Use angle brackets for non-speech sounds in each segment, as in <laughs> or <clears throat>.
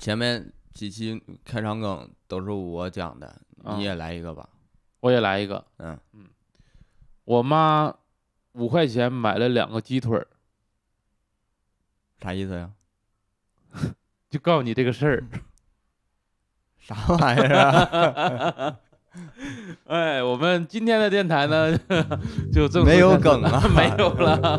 前面几期开场梗都是我讲的，啊你也来一个吧。我也来一个。嗯，我妈五块钱买了两个鸡腿儿，啥意思呀？<laughs> 就告诉你这个事儿。<laughs> 啥玩意儿啊？<laughs> 哎，我们今天的电台呢，就正式没有梗啊了没有了。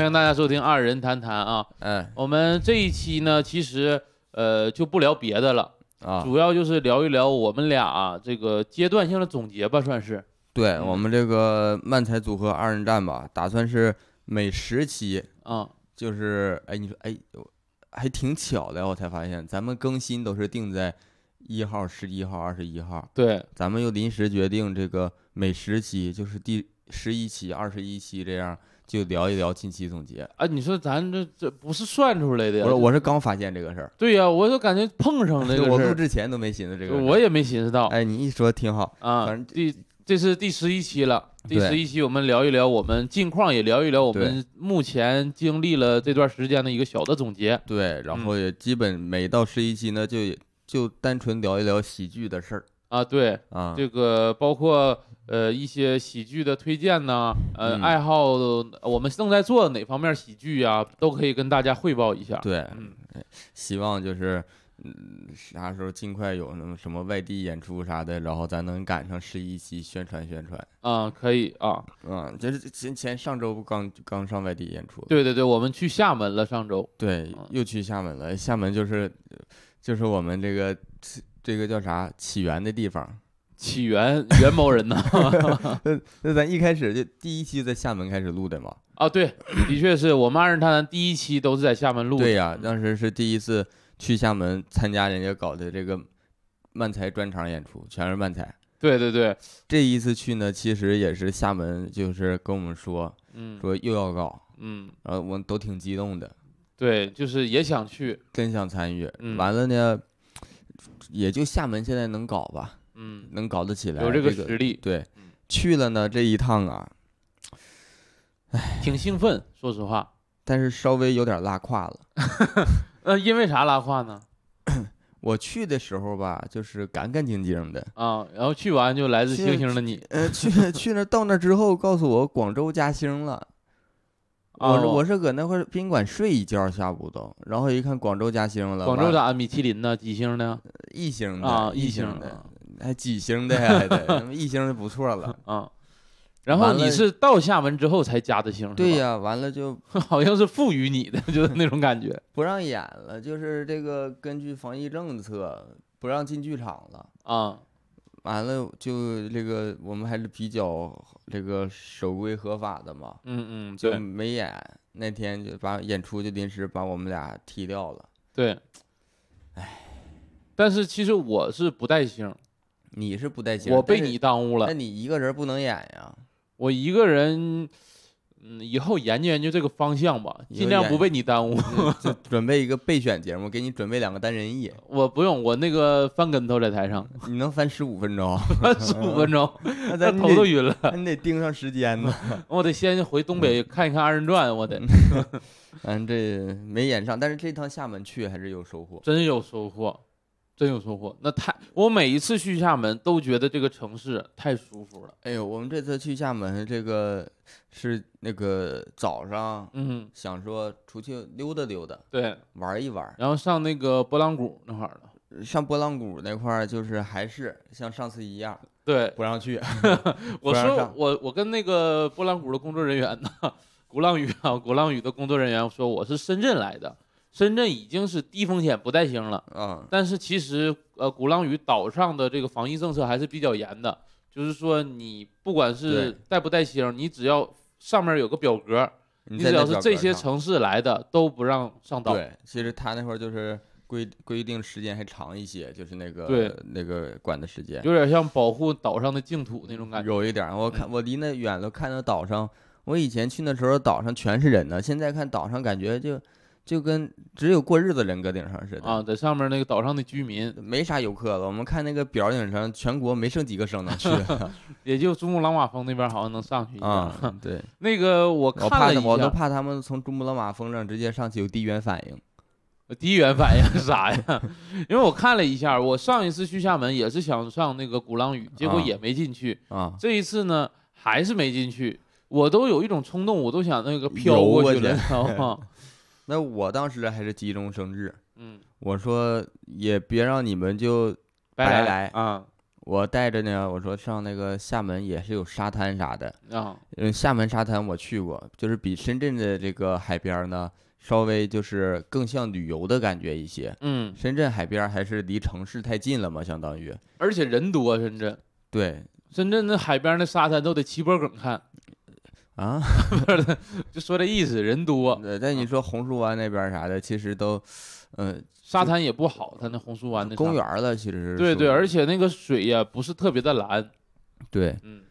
欢迎大家收听二人谈谈啊！哎我们这一期呢，其实呃就不聊别的了，啊，主要就是聊一聊我们俩、啊这个阶段性的总结吧，算是。对嗯。我们这个漫才组合二人战吧，打算是每十期，啊、就是哎，你说哎，还挺巧的，我才发现咱们更新都是定在一号、十一号、二十一号，对，咱们又临时决定这个每十期就是第十一期、二十一期这样，就聊一聊近期总结。啊，你说咱这这不是算出来的呀？我说我是刚发现这个事儿，对呀、我就感觉碰上这个 <laughs> 我录之前都没寻思这个。我也没寻思到。哎，你一说挺好，啊反正，第这是第十一期了。第十一期我们聊一聊我们近况，也聊一聊我们目前经历了这段时间的一个小的总结。对，然嗯后也基本每到十一期呢，就也就单纯聊一聊喜剧的事儿啊，对，啊。这个包括呃一些喜剧的推荐呐，呃、嗯爱好，我们正在做哪方面喜剧呀，都可以跟大家汇报一下。对，嗯希望就是嗯，啥时候尽快有那么什么外地演出啥的，然后咱能赶上十一期宣传宣传。啊，可以啊，嗯，就是前前上周不刚刚上外地演出，对对对，我们去厦门了，上周。对嗯，又去厦门了。厦门就是就是我们这个这个叫啥起源的地方。起源元谋人呢，<laughs> 那那咱一开始就第一期在厦门开始录的嘛？啊，对，的确是我们二人探谈第一期都是在厦门录的。对呀、当时是第一次去厦门参加人家搞的这个漫才专场演出，全是漫才。对对对，这一次去呢，其实也是厦门就是跟我们说嗯说又要搞，嗯，然后我们都挺激动的，对，就是也想去，真想参与。嗯完了呢，也就厦门现在能搞吧，嗯，能搞得起来，有这个个实力，对嗯，去了呢这一趟啊，哎挺兴奋，说实话。但是稍微有点拉胯了。<laughs> 呃，因为啥拉胯呢？<coughs> 我去的时候吧，就是干干净净的，啊，然后去完就来自星星的你，呃，去 <laughs> 去那到那之后，告诉我广州加星了。我是哦我是搁那块宾馆睡一觉，下午都，然后一看广州加星了，广州咋米其林呢？几星呢？一星的啊，一星的，还几星的呀，还得一星就不错了。<laughs> 啊。然后你是到厦门之后才加的星，对，呀，完了就 <laughs> 好像是赋予你的，就是那种感觉 <laughs> 不让演了，就是这个根据防疫政策不让进剧场了。啊。完了就这个我们还是比较这个守规合法的嘛，嗯嗯，就对没演。那天就把演出就临时把我们俩踢掉了。对。但是其实我是不带星，你是不带劲，我被你耽误了那。你一个人不能演呀。我一个人，嗯，以后研究研究这个方向吧，尽量不被你耽误。<laughs> 就准备一个备选节目，给你准备两个单人艺，我不用，我那个翻跟头在台上 <laughs> 你能翻十五分钟，<laughs> 十五分钟，那那咱头都晕了。你得盯上时间呢。我得先回东北看一看二人转，我得嗯这没演上，但是这趟厦门去还是有收获。真有收获，真有收获。那太，我每一次去厦门都觉得这个城市太舒服了。哎呦，我们这次去厦门，这个是那个早上嗯，想说出去溜达溜达，对。玩一玩。然后上那个波浪谷那块儿了。上波浪谷那块儿，就是还是像上次一样对，不让去。<laughs> 我说我我跟那个波浪谷的工作人员呢，<laughs> 鼓浪屿啊，鼓浪屿的工作人员说我是深圳来的，深圳已经是低风险不带星了，啊，但是其实呃鼓浪屿岛上的这个防疫政策还是比较严的，就是说你不管是带不带星，你只要上面有个表格，你只要是这些城市来的都不让上岛。对，其实他那块儿就是规规定时间还长一些，就是那个对那个管的时间，有点像保护岛上的净土那种感觉。有一点。我看嗯我离那远了，看到岛上，我以前去那时候岛上全是人呢，现在看岛上感觉就就跟只有过日子人搁顶上似的啊，在上面那个岛上的居民，没啥游客了。我们看那个表顶上，全国没剩几个省能去 <laughs> 也就珠穆朗玛峰那边好像能上去。啊。对，<laughs> 那个我我看了一怕他我都，怕他们从珠穆朗玛峰上直接上去有低原反应。第一原反应是啥呀？<laughs> 因为我看了一下，我上一次去厦门也是想上那个鼓浪屿，结果啊也没进去。啊，这一次呢，还是没进去。我都有一种冲动，我都想那个飘过去过去了，知道吗？那我当时还是急中生智，嗯，我说也别让你们就白来来啊。我带着呢，我说上那个厦门也是有沙滩啥的，啊。嗯，厦门沙滩我去过，就是比深圳的这个海边呢，稍微就是更像旅游的感觉一些。嗯，深圳海边还是离城市太近了嘛，相当于而且人多，深圳对。深圳那海边那沙滩都得齐脖梗看，啊。<laughs> 不是就说这意思，人多，对，但你说红树湾那边儿啥的，其实都，嗯、沙滩也不好，它那红树湾那公园儿了，其实是对对，而且那个水呀不是特别的蓝，对，嗯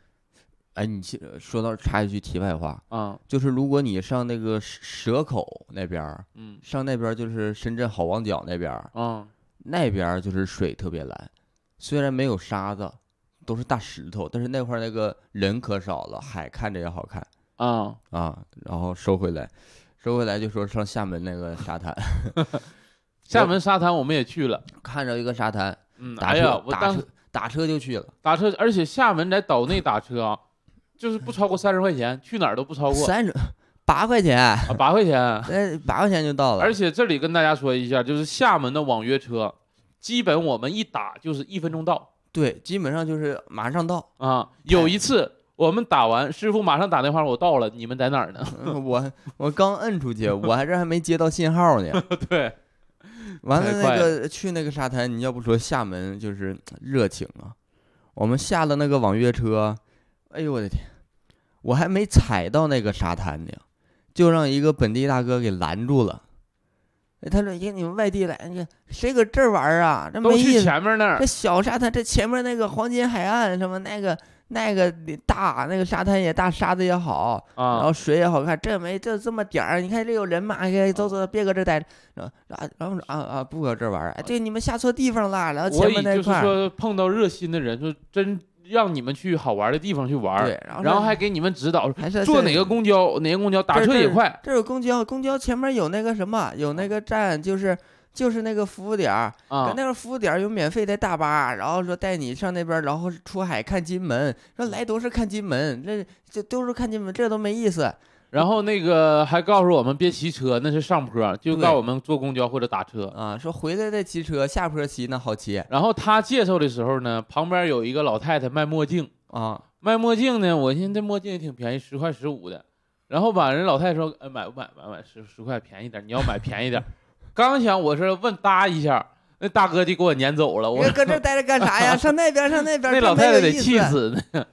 哎，你其说到插一句题外话，啊就是如果你上那个蛇蛇口那边儿，嗯上那边儿就是深圳好望角那边儿，啊那边儿就是水特别蓝，虽然没有沙子，都是大石头，但是那块儿那个人可少了，海看着也好看啊，啊。然后收回来，收回来就说上厦门那个沙滩，<laughs> 厦门沙滩我们也去了，看着一个沙滩，嗯，打车、哎呀，我当打车打车就去了，打车，而且厦门在岛内打车啊，就是不超过三十块钱，去哪儿都不超过三十八块钱，啊八块钱。呃，八块钱就到了。而且这里跟大家说一下，就是厦门的网约车，基本我们一打就是一分钟到对，基本上就是马上到。啊。有一次我们打完，师傅马上打电话，我到了，你们在哪儿呢？嗯 <laughs> 我我刚摁出去，<laughs> 我还这还没接到信号呢。<laughs> 对，完了那个去那个沙滩，你要不说厦门就是热情啊。我们下了那个网约车，哎呦我的天，我还没踩到那个沙滩呢，就让一个本地大哥给拦住了。哎他说：“哎，你们外地来，你谁搁这儿玩啊？这都去没意思。前面那儿这小沙滩，这前面那个黄金海岸什么那个那个大，那个沙滩也大，沙子也好，然啊后水也好看，这没这这么点儿，你看这有人吗？哎，走走，别搁这儿待着。然后啊，然后说啊啊，不搁这儿玩儿，哎，对，你们下错地方了。然后前面那块儿，说碰到热心的人，就真让你们去好玩的地方去玩儿，对，然后然后还给你们指导还是坐哪个公交，哪个公交打这这车也快这有公交，公交前面有那个什么，有那个站，就是就是那个服务点儿，啊搁那个服务点儿有免费的大巴，然后说带你上那边儿，然后出海看金门，说来都是看金门，这这都是看金门，这都没意思。然后那个还告诉我们别骑车，那是上坡，就告诉我们坐公交或者打车。啊，说回来再骑车，下坡骑那好骑然后他介绍的时候呢，旁边有一个老太太卖墨镜，啊，卖墨镜呢，我寻思这墨镜也挺便宜，十块十五的。然后吧，人老太太说，呃，买不买？买买十十块便宜点，你要买便宜点。<laughs> 刚想我是问搭一下，那大哥就给我撵走了，我你搁这儿待着干啥呀？<laughs> 上那边儿，上那边儿，那老太太得。气死呢。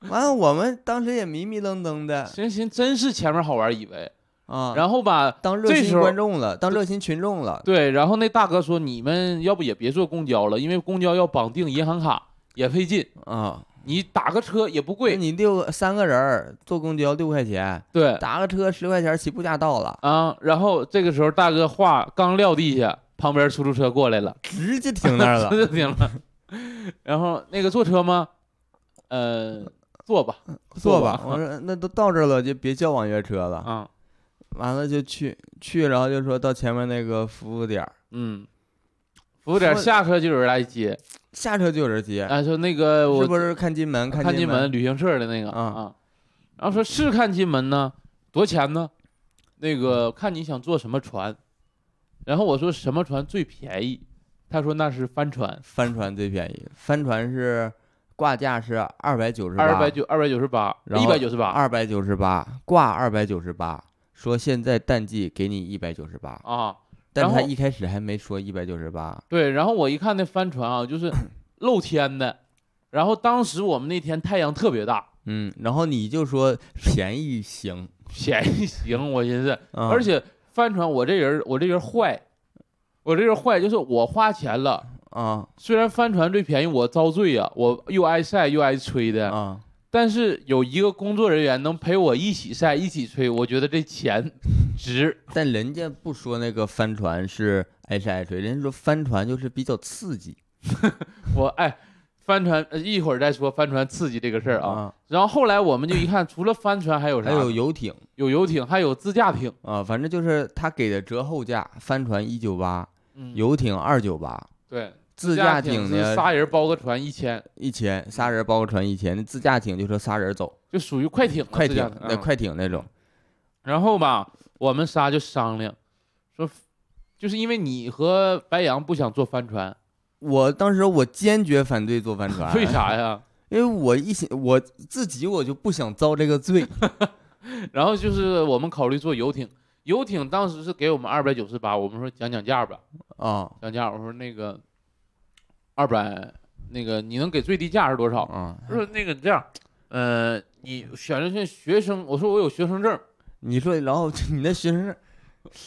<laughs> 完了，我们当时也迷迷瞪瞪的行行，真是前面好玩，以为。啊，然后吧，当热心观众了，当热心群众了。对，然后那大哥说，你们要不也别坐公交了，因为公交要绑定银行卡，也费劲。啊，你打个车也不贵，你六个三个人儿坐公交六块钱，对打个车十块钱，起步价到了，啊。然后这个时候大哥话刚撂地下，旁边出租车过来了，直接停那儿了。<laughs> 就停了。然后那个坐车吗？呃，坐吧，坐吧吧，我说那都到这儿了，就别叫网约车了。啊，完了就去去，然后就说到前面那个服务点儿，嗯。服务点下车就有人来接，下车就有人接，哎，说那个我是不是看金门？看金金门旅行社的那个啊啊，然后说是看金门呢，多少钱呢？那个看你想坐什么船，然后我说什么船最便宜，他说那是帆船，帆船最便宜，帆船是挂价是二百九十八，二百九二百九十八，一百九十八二百九十八挂二百九十八，说现在淡季给你一百九十八，啊，但他一开始还没说一百九十八，对，然后我一看那帆船啊，就是 <clears throat> 露天的，然后当时我们那天太阳特别大，嗯，然后你就说便宜行，<laughs> 便宜行，我寻思，啊而且帆船我这人我这人坏，我这人坏就是我花钱了，啊。虽然帆船最便宜，我遭罪呀、我又挨晒又挨吹的，啊，但是有一个工作人员能陪我一起晒一起吹，我觉得这钱 <laughs> 值。但人家不说那个帆船是爱晒爱吹，人家说帆船就是比较刺激 <laughs> 我哎，帆船呃一会儿再说帆船刺激这个事儿啊。啊，然后后来我们就一看，除了帆船还有啥还？有游艇有游艇，还有自驾艇。啊，反正就是他给的折后价，帆船一九八，嗯，游艇二九八，对，自驾驾艇呢仨人包个船一千，一千，仨人包个船一千，那自驾艇就说仨人走，就属于快艇，快艇那快艇那种，然后吧，我们仨就商量说，就是因为你和白羊不想坐帆船，我当时我坚决反对坐帆船，<laughs> 为？啥呀？因为我一想我自己我就不想遭这个罪，<laughs> 然后就是我们考虑坐游艇，游艇当时是给我们二百九十八，我们说讲讲价吧，啊讲价，我说那个二百，那个你能给最低价是多少？啊，他说那个这样，呃，你选择性学生，我说我有学生证，你说，然后你那学生证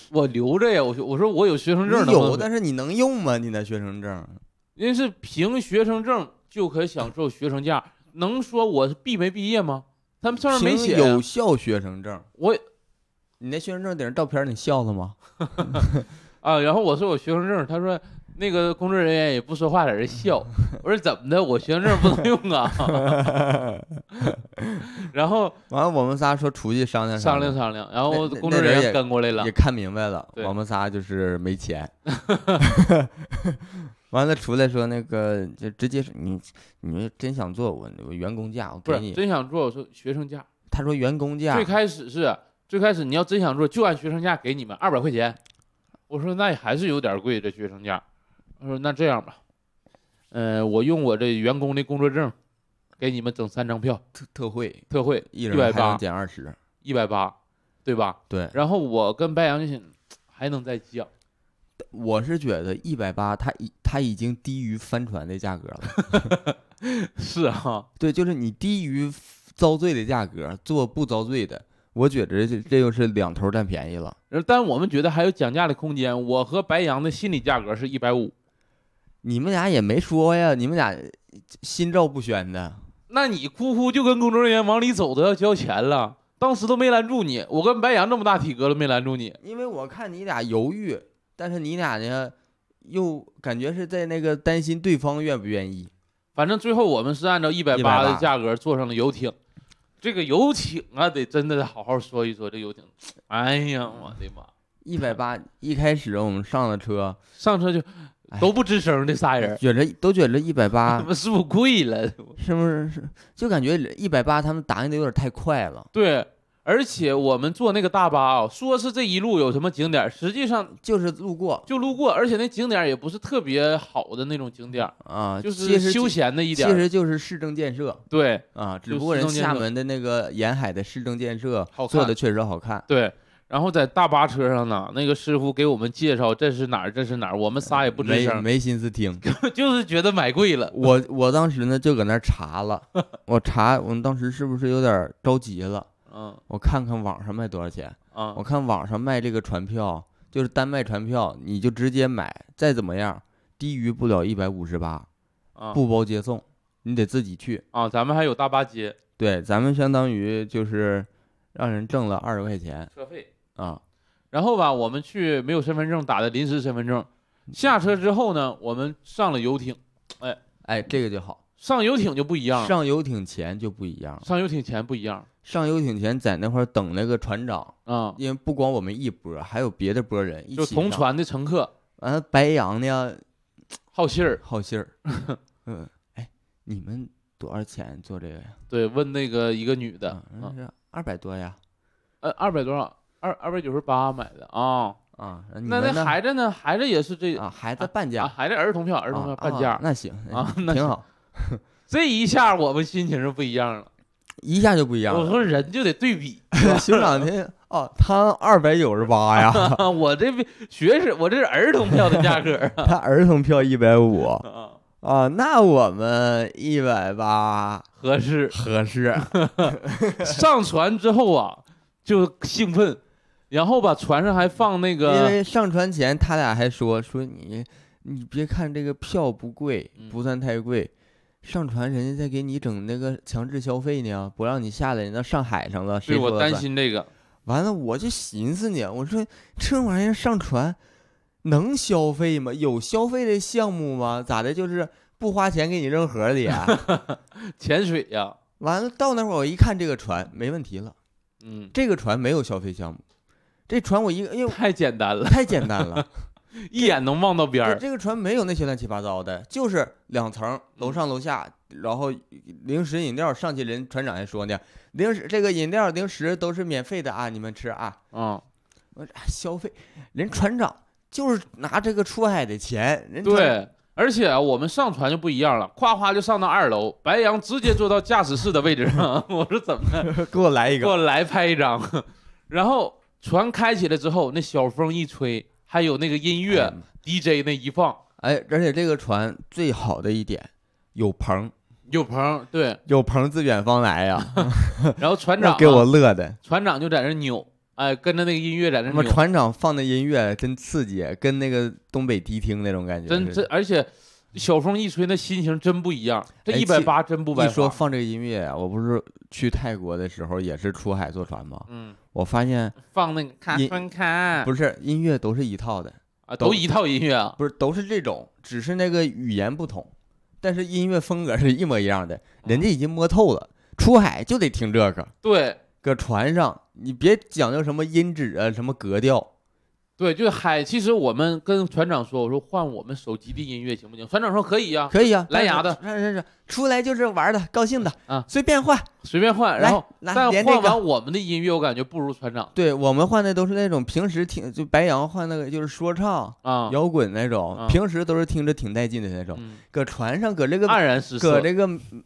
我留着呀，我说我说我有学生证，你有，能不能但是你能用吗？你那学生证？因为是凭学生证就可享受学生价，能说我是毕没毕业吗？他们上面没写呀有效学生证，我你那学生证顶上照片你笑了吗？<laughs> 啊，然后我说我学生证，他说那个工作人员也不说话，在这笑。<laughs> 我说怎么的，我学生证不能用啊？<laughs> 然后完了，我们仨说出去商量商量量，商量，然后工作人员也跟过来了也，看明白了，我们仨就是没钱。<laughs> 完了出来说那个就直接说你你们真想做我我员工价我不是给你，真想做，我说学生价。他说员工价最开始是最开始你要真想做，就按学生价给你们二百块钱。我说那也还是有点贵，这学生价。他说那这样吧，呃，我用我这员工的工作证给你们整三张票，特特惠，特惠一人还能180减二十，一百八，对吧？对，然后我跟白羊就想还能再降，我是觉得一百八，它已它已经低于帆船的价格了。<laughs> 是啊，对，就是你低于遭罪的价格做不遭罪的，我觉得这这又是两头占便宜了。但我们觉得还有讲价的空间。我和白羊的心理价格是一百五，你们俩也没说呀，你们俩心照不宣的。那你哭哭就跟工作人员往里走都要交钱了，当时都没拦住你。我跟白羊这么大体格都没拦住你，因为我看你俩犹豫，但是你俩呢，又感觉是在那个担心对方愿不愿意。反正最后我们是按照一百八的价格坐上了游艇。这个游艇啊，得真的得好好说一说这游艇。哎呀，我的妈！一百八，一开始我们上了车，上车就哎都不吱声，这仨人，觉着都觉着一百他八 <laughs> 妈是不是贵了？是不是是？就感觉一百八他们答应的有点太快了，对，而且我们坐那个大巴啊，说是这一路有什么景点，实际上就是路过就路过，而且那景点也不是特别好的那种景点，啊，就是休闲的一点其。实就是市政建设对啊，只不过人厦门的那个沿海的市政建设做的确实好看。对，然后在大巴车上呢，那个师傅给我们介绍这是哪儿，这是哪儿，我们仨也不吱声，没没心思听，<laughs> 就是觉得买贵了。我我当时呢就搁那儿查了，<laughs> 我查我们当时是不是有点着急了？嗯我看看网上卖多少钱，啊我看网上卖这个船票，就是单卖船票，你就直接买，再怎么样低于不了一百五十八，啊不包接送，你得自己去。啊！咱们还有大巴接对，咱们相当于就是让人挣了二十块钱车费。啊。然后吧，我们去没有身份证打的临时身份证，下车之后呢，我们上了游艇，哎。哎，这个就好。上游艇就不一样了，上游艇前就不一样了，上游艇前不一样。上游艇前在那块儿等那个船长，啊，因为不光我们一波，还有别的波人一就起就。同船的乘客。完了，白羊呢好信儿，好信儿，<laughs> 嗯，哎，你们多少钱做这个呀？对，问那个一个女的。啊，啊，是二百多呀。呃，二百多少？二二百九十八买的啊。啊，那那孩子呢？孩子也是这啊，孩子半啊，价，孩子儿童票，儿童票半价。那行啊那挺好，这一下我们心情是不一样了。<laughs> 一下就不一样了。我说人就得对比，<laughs> 熊掌听哦，他二百九十八呀，<laughs> 我这学生，我这是儿童票的价格啊。他儿童票一百五，啊啊，那我们一百八合适。合适。上船之后啊，就兴奋，然后吧，船上还放那个因，为上船前他俩还说说你你别看这个票不贵，嗯不算太贵，上船人家在给你整那个强制消费呢，不让你下来，那上海上了，谁对我担？心这个，完了我就寻思呢，我说这玩意儿上船能消费吗？有消费的项目吗？咋的？就是不花钱给你扔盒里啊？<laughs> 潜水呀，完了到那会儿我一看这个船没问题了，嗯，这个船没有消费项目，这船我一个哎呦太简单了，太简单了。<laughs> 一眼能望到边儿。对这个船没有那些乱七八糟的，就是两层，楼上楼下，然后零食饮料上去人船长还说呢，零食这个饮料零食都是免费的啊，你们吃啊。嗯，我消费，人船长就是拿这个出海的钱，人对。而且啊，我们上船就不一样了，夸夸就上到二楼，白羊直接坐到驾驶室的位置上。<laughs> 我说怎么的？<laughs> 给我来一个，给我来拍一张。然后船开起来之后，那小风一吹，还有那个音乐、DJ 那一放，哎，而且这个船最好的一点有棚，有棚，对。有棚自远方来呀，<laughs> 然后船长、啊、给我乐的。船长就在那扭，哎，跟着那个音乐在那扭，船长放的音乐真刺激，跟那个东北迪厅那种感觉。真真，而且小风一吹，那心情真不一样。这哎一百八真不白花。一说放这个音乐啊，我不是去泰国的时候也是出海坐船吗？嗯，我发现放那个看音分看，不是音乐都是一套的，啊，都都一套音乐啊。不是都是这种，只是那个语言不同，但是音乐风格是一模一样的。人家已经摸透了，出海就得听这个。对搁船上，你别讲究什么音质啊，什么格调，对，就是海。其实我们跟船长说，我说换我们手机的音乐行不行？船长说可以呀，可以啊，蓝牙的是是是，出来就是玩的，高兴的啊，随便换。随便换。然后，来但换完我们的音乐，我感觉不如船长对我们换的都是那种平时听，就白羊换那个就是说唱、啊。摇滚那种，啊平时都是听着挺带劲的那种。嗯，搁船上，搁这个黯然失色。搁这个嗯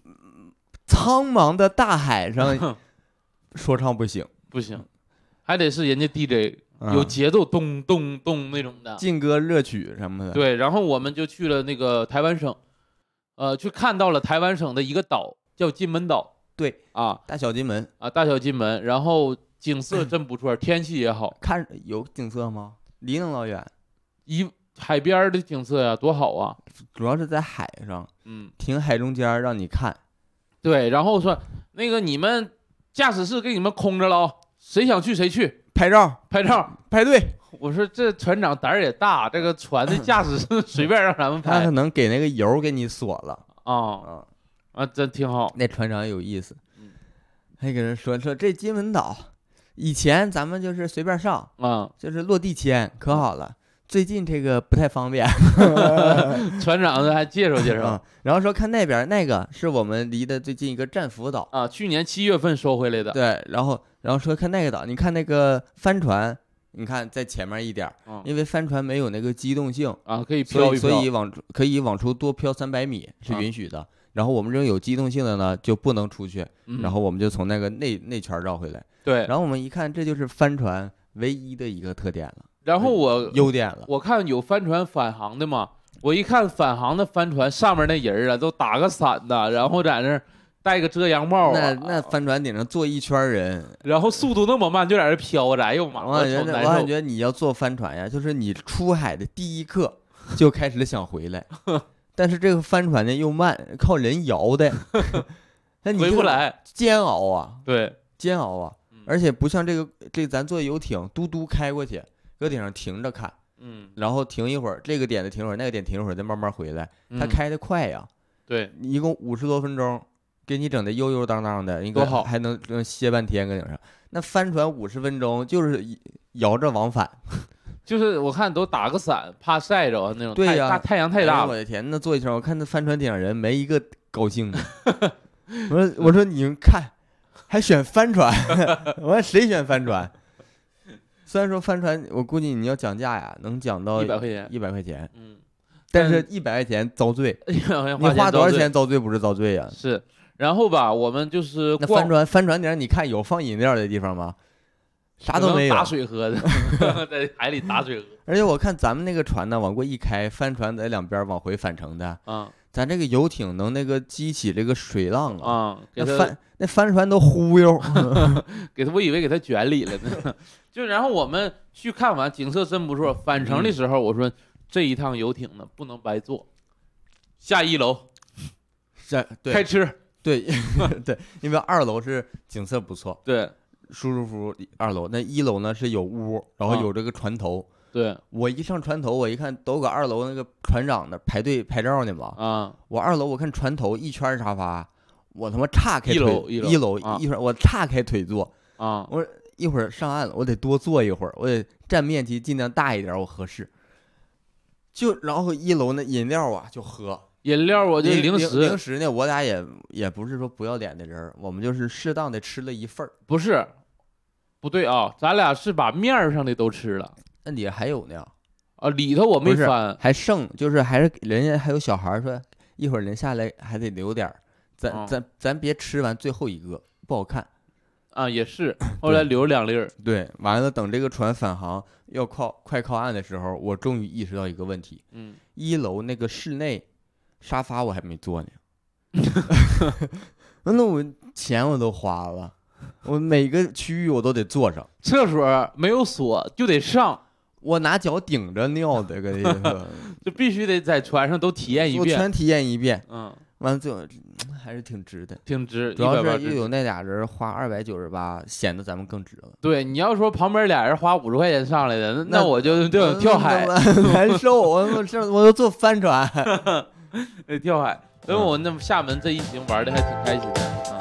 苍茫的大海上 <laughs> 说唱不行，不行，还得是人家 DJ 啊有节奏，咚咚咚那种的。劲歌热曲什么的。对，然后我们就去了那个台湾省，呃，去看到了台湾省的一个岛，叫金门岛。对啊大小金门啊，大小金门，然后景色真不错，天气也好，看有景色吗？离那么老远，一海边的景色呀，多好啊！主要是在海上，嗯，停海中间让你看。对，然后说那个你们驾驶室给你们空着了啊，谁想去谁去拍照拍照。排队，我说这船长胆儿也大，这个船的驾驶室 <laughs> 随便让咱们拍他可能给那个油给你锁了啊啊。啊，真挺好。那船长有意思嗯，还给人说说这金门岛，以前咱们就是随便上，啊，就是落地签可好了。最近这个不太方便 <laughs> <laughs> 船长还介绍介绍啊。然后说看那边儿那个是我们离的最近一个战俘岛，啊，去年七月份收回来的。对，然后然后说看那个岛，你看那个帆船，你看在前面一点儿，嗯因为帆船没有那个机动性，啊，可以所以飘一飘。所以往可以往出多飘三百米是啊允许的。然后我们这种有机动性的呢就不能出去，嗯然后我们就从那个内内圈绕回来。对，然后我们一看，这就是帆船唯一的一个特点了，然后我优点了。我看有帆船返航的嘛，我一看返航的帆船上面那人啊，都打个伞的，然后在那儿戴个遮阳帽那啊，那帆船顶上坐一圈人，然后速度那么慢，就在那飘着，哎呦妈，我感觉。我感觉你要坐帆船呀，就是你出海的第一刻就开始想回来，<laughs> 但是这个帆船呢又慢，靠人摇的，<laughs> 那你来，煎熬啊，对，煎熬啊。嗯，而且不像这个这咱坐游艇嘟嘟开过去，搁顶上停着看，嗯，然后停一会儿，这个点子停一会儿，那个点停一会儿，再慢慢回来，它嗯开的快呀。对，一共五十多分钟，给你整的悠悠荡荡的，应该多好还能能歇半天搁顶上。那帆船五十分钟就是摇着往返，<laughs> 就是我看都打个伞，怕晒着啊那种，对呀太大太阳太哎大了，呦我的天，那坐一圈，我看那帆船顶上人没一个高兴的。<laughs> 我说我说你们看，还选帆船？<laughs> 我说谁选帆船？虽然说帆船，我估计你要讲价呀，能讲到一百块钱，一百块钱，嗯，但是一百块钱遭罪，你花多少钱遭罪不是遭罪呀？是，然后吧，我们就是那逛帆船帆船顶上你看有放饮料的地方吗？啥都没有打。水喝的，<laughs> 在海里打水喝 <laughs> 而且我看咱们那个船呢，往过一开，帆船在两边往回返程的，啊，咱这个游艇能那个激起这个水浪啊，那帆那帆船都忽悠。<laughs> 给他，我以为给他卷里了呢。就然后我们去看完，景色真不错。返程的时候，我说这一趟游艇呢不能白坐，下一楼下对开吃。对 <laughs> 对，因为二楼是景色不错，对舒舒服服。二楼那一楼呢是有屋，然后啊有这个船头。对我一上船头，我一看都搁二楼那个船长那排队拍照呢嘛。啊，我二楼我看船头一圈沙发，我他妈岔开一腿，楼一楼一楼啊一会儿我岔开腿坐，啊，一会儿上岸了，我得多坐一会儿，我得占面积尽量大一点，我合适。就然后一楼那饮料啊就喝，饮料我就零食零食食呢，我俩也也不是说不要脸的人儿，我们就是适当的吃了一份儿。不是，不对啊，咱俩是把面儿上的都吃了那里还有呢，啊，里头我没翻还剩，就是还是人家还有小孩儿说，一会儿人下来还得留点儿，咱、哦咱咱别吃完最后一个不好看。啊，也是，后来留两粒儿，对，完了等这个船返航要靠快靠岸的时候，我终于意识到一个问题：嗯，一楼那个室内沙发我还没坐呢，<laughs> 那我钱我都花了，我每个区域我都得坐上，厕所没有锁就得上，我拿脚顶着尿的，个意思，就必须得在船上都体验一遍，全体验一遍，嗯，完了最后嗯还是挺值的。挺值，主要180是又有那俩人花二百九十八，显得咱们更值了。对，你要说旁边俩人花五十块钱上来的，那那那我就就我跳海，难受，我我这我都坐帆船。<laughs> <laughs> 对，跳海。所以我那厦门这一行玩的还挺开心的啊。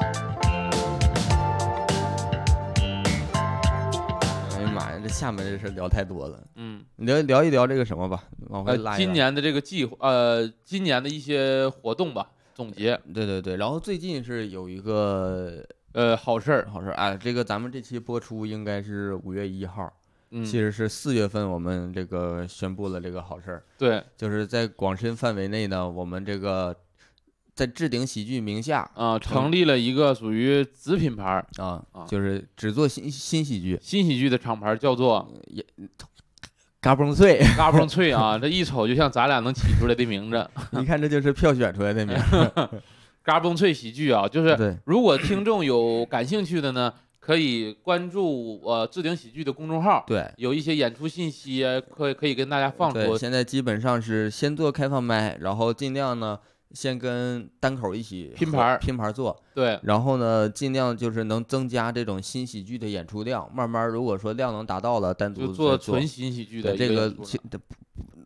哎呀妈呀，这厦门这事儿聊太多了，嗯，聊聊一聊这个什么吧，往回呃拉。今年的这个计划，呃，今年的一些活动吧，总结，对对对，然后最近是有一个呃，好事儿，好事儿，哎，这个咱们这期播出应该是五月一号，嗯，其实是四月份我们这个宣布了这个好事儿，对。就是在广深范围内呢，我们这个在置顶喜剧名下啊，成成立了一个属于子品牌儿。啊啊，就是只做新新喜剧，新喜剧的厂牌，叫做也嘎嘣脆，嘎嘣脆啊，这一瞅就像咱俩能起出来的名字，<laughs> 一看这就是票选出来的名 <laughs> 儿，<laughs> 嘎嘣脆喜剧啊，就是。如果听众有感兴趣的呢，可以关注呃置顶喜剧的公众号，对，有一些演出信息啊可以可以跟大家放对，出。现在基本上是先做开放麦，然后尽量呢先跟单口一起拼盘儿拼盘儿做，对，然后呢尽量就是能增加这种新喜剧的演出量，慢慢如果说量能达到了，单独做做纯新喜剧的对这个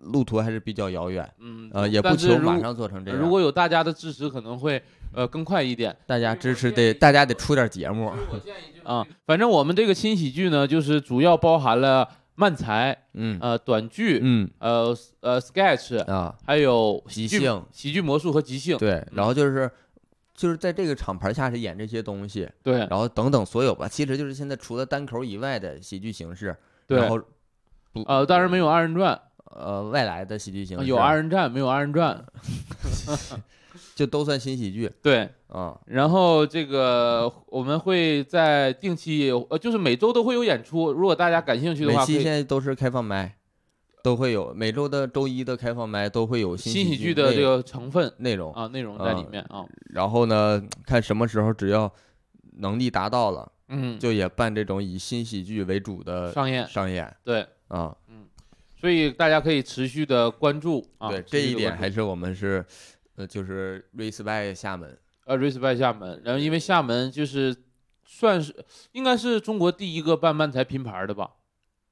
路途还是比较遥远，嗯呃，也不求马上做成这样。如果有大家的支持，可能会呃更快一点大家支持得，大家得出点节目，<laughs> 啊。反正我们这个新喜剧呢，就是主要包含了漫才、嗯呃短剧、嗯呃呃 sketch，啊，还有即兴喜剧魔术和即兴。对，然后就是就是在这个厂牌下是演这些东西，对然后等等所有吧，其实就是现在除了单口以外的喜剧形式，对然后不呃，当然没有二人转，呃外来的喜剧形式，有二人转没有二人转。<laughs> 就都算新喜剧对，啊。然后这个我们会在定期呃，就是每周都会有演出，如果大家感兴趣的话，每期现在都是开放麦，都会有每周的周一的开放麦都会有新喜喜剧的这个成分内容。啊内容在里啊面啊。然后呢，看什么时候只要能力达到了，嗯，就也办这种以新喜剧为主的上演上演对，啊。嗯所以大家可以持续的关注啊。对，这一点还是我们是，呃，就是 respect 厦门。呃 respect 厦门，然后因为厦门就是算是应该是中国第一个办漫才拼盘的吧。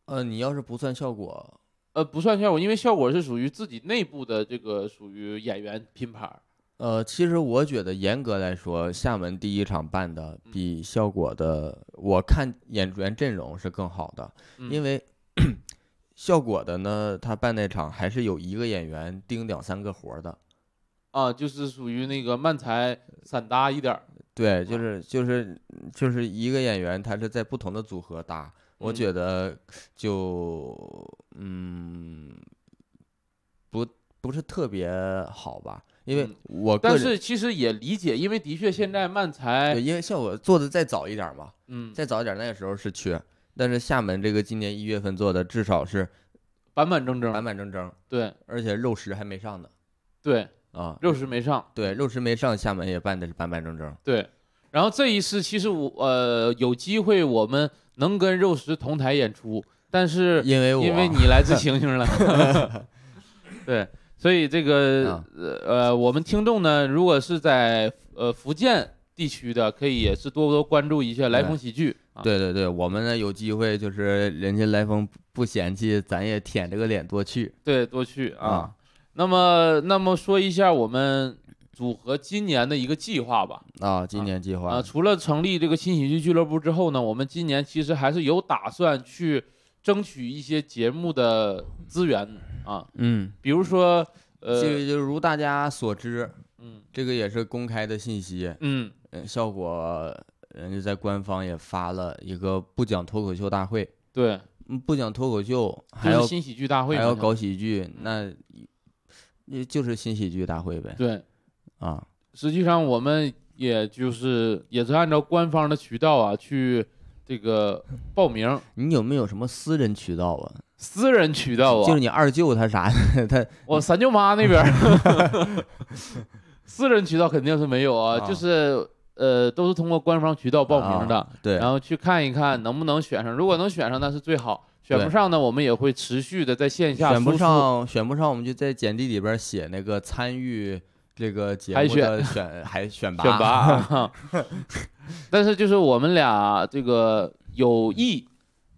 呃，你要是不算效果，呃，不算效果，因为效果是属于自己内部的这个属于演员拼盘。呃，其实我觉得严格来说，厦门第一场办的嗯比效果的，我看演员阵容是更好的，嗯因为 <clears throat> 效果的呢，他办那场还是有一个演员盯两三个活儿的。啊，就是属于那个漫才散搭一点儿。对，啊。就是就是就是一个演员，他是在不同的组合搭，我嗯。觉得就嗯不不是特别好吧，因为嗯但我个人是其实也理解，因为的确现在漫才对，，因为像我做的再早一点嘛，嗯，再早一点那个时候是缺，但是厦门这个今年一月份做的至少是板板正正，板板正正，对。而且肉食还没上呢。对，啊，肉食没上。对，肉食没上，厦门也办的是板板正正。对，然后这一次其实我呃有机会我们能跟肉食同台演出，但是因为我因为你来自星星了，<laughs> <laughs> 对，所以这个啊呃呃我们听众呢，如果是在呃福建地区的，可以也是多多关注一下来风喜剧。啊，对对对，我们呢有机会就是人家来风不嫌弃，咱也舔着个脸多去。对，多去啊。啊那么那么说一下我们组合今年的一个计划吧。啊，今年计划。啊，除了成立这个新喜剧俱乐部之后呢，我们今年其实还是有打算去争取一些节目的资源啊，嗯，比如说呃这个就如大家所知，嗯。这个也是公开的信息。嗯。嗯，效果人家在官方也发了一个不讲脱口秀大会，对，嗯不讲脱口秀还要就是新喜剧大会还要搞喜剧，那也就是新喜剧大会呗。对，啊，实际上我们也就是也是按照官方的渠道啊去这个报名，你有没有什么私人渠道啊？私人渠道啊，就是你二舅他啥的，他 <laughs> 我三舅妈那边，<laughs> 私人渠道肯定是没有啊，啊就是呃都是通过官方渠道报名的。啊对，然后去看一看能不能选上，如果能选上那是最好，选不上呢，我们也会持续的在线下选不上，选不上，我们就在简历里边写那个参与这个节海目的选还 <laughs> 选拔选拔 <laughs> 啊。但是就是我们俩这个有意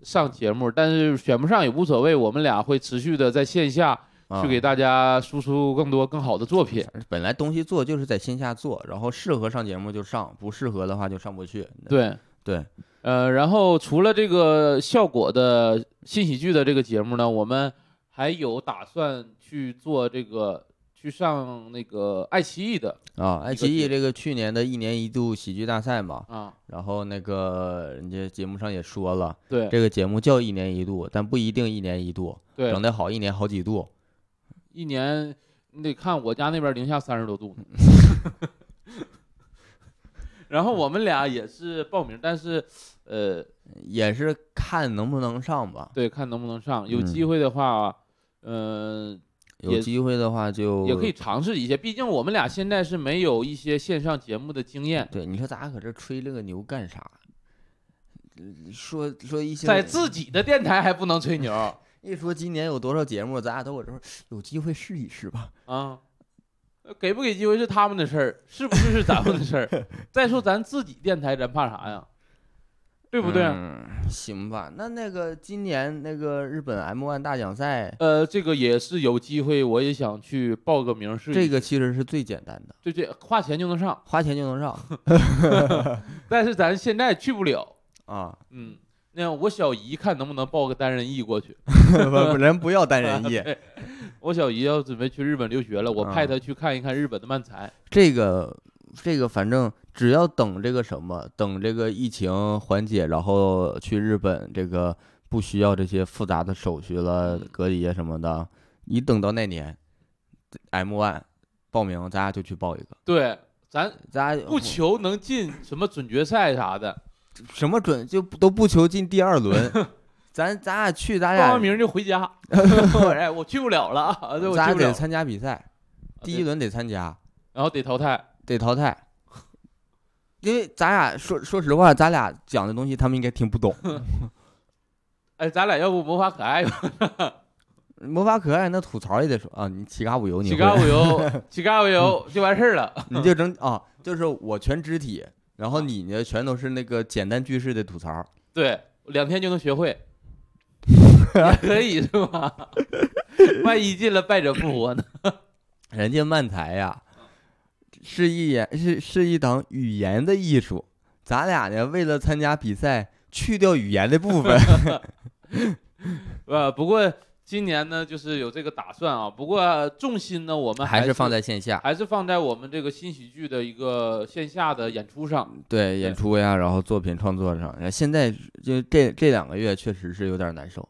上节目，但是选不上也无所谓，我们俩会持续的在线下啊去给大家输出更多更好的作品。本来东西做就是在线下做，然后适合上节目就上，不适合的话就上不去。对，对，呃，然后除了这个效果的新喜剧的这个节目呢，我们还有打算去做这个去上那个爱奇艺的啊，爱奇艺这个去年的一年一度喜剧大赛嘛，啊，然后那个人家节目上也说了，对这个节目叫一年一度，但不一定一年一度，对整，得好一年好几度。一年你得看我家那边零下三十多度呢。<laughs> <laughs> 然后我们俩也是报名，但是呃，也是看能不能上吧，对，看能不能上，有嗯机会的话，嗯、有机会的话就也可以。尝试一下。毕竟我们俩现在是没有一些线上节目的经验，对，你说咱俩搁这吹这个牛干啥？嗯说说一些在自己的电台还不能吹牛 <laughs> 一说今年有多少节目，咱俩都搁这说有机会试一试吧。啊。呃给不给机会是他们的事儿，是不是是咱们的事儿？<laughs> 再说咱自己电台，咱怕啥呀？对不对？嗯，行吧。那那个今年那个日本 M One 大奖赛，呃，这个也是有机会，我也想去报个名试试。这个其实是最简单的，对对，花钱就能上，花钱就能上 <laughs> <laughs> 但是咱现在去不了。啊。嗯，那样我小姨看能不能报个单人艺过去。<laughs> 不不，人不要单人艺。我小姨要准备去日本留学了，我派啊她去看一看日本的漫才。这个这个，反正只要等这个什么，等这个疫情缓解，然后去日本，这个不需要这些复杂的手续了，嗯隔离啊什么的。你等到那年，M One 报名，咱俩就去报一个。对，咱咱俩不求能进什么准决赛啥的，什么准，就都不求进第二轮。<laughs> 咱咱俩去，咱俩报完名就回家。<laughs> 哎，我去不了了啊，对，我去不了。咱俩得参加比赛，第一轮得参加，然后得淘汰。得淘汰。因为咱俩说说实话，咱俩讲的东西他们应该听不懂。<laughs> 哎，咱俩要不魔法可爱吧？<laughs> 魔法可爱那吐槽也得说啊，你起嘎五油你会起嘎五油，起嘎五油 <laughs> 就完事儿了。你就整啊，就是我全肢体，然后你呢全都是那个简单句式的吐槽。对，两天就能学会，也可以是吧？万一进了败者复活呢？人家漫才呀，是一言是是一档语言的艺术，咱俩呢为了参加比赛，去掉语言的部分。<laughs> 呃，不过今年呢，就是有这个打算啊。不过重心呢，我们是还是放在线下，还是放在我们这个新喜剧的一个线下的演出上。对演出呀，然后作品创作上。呃现在就这这两个月确实是有点难受，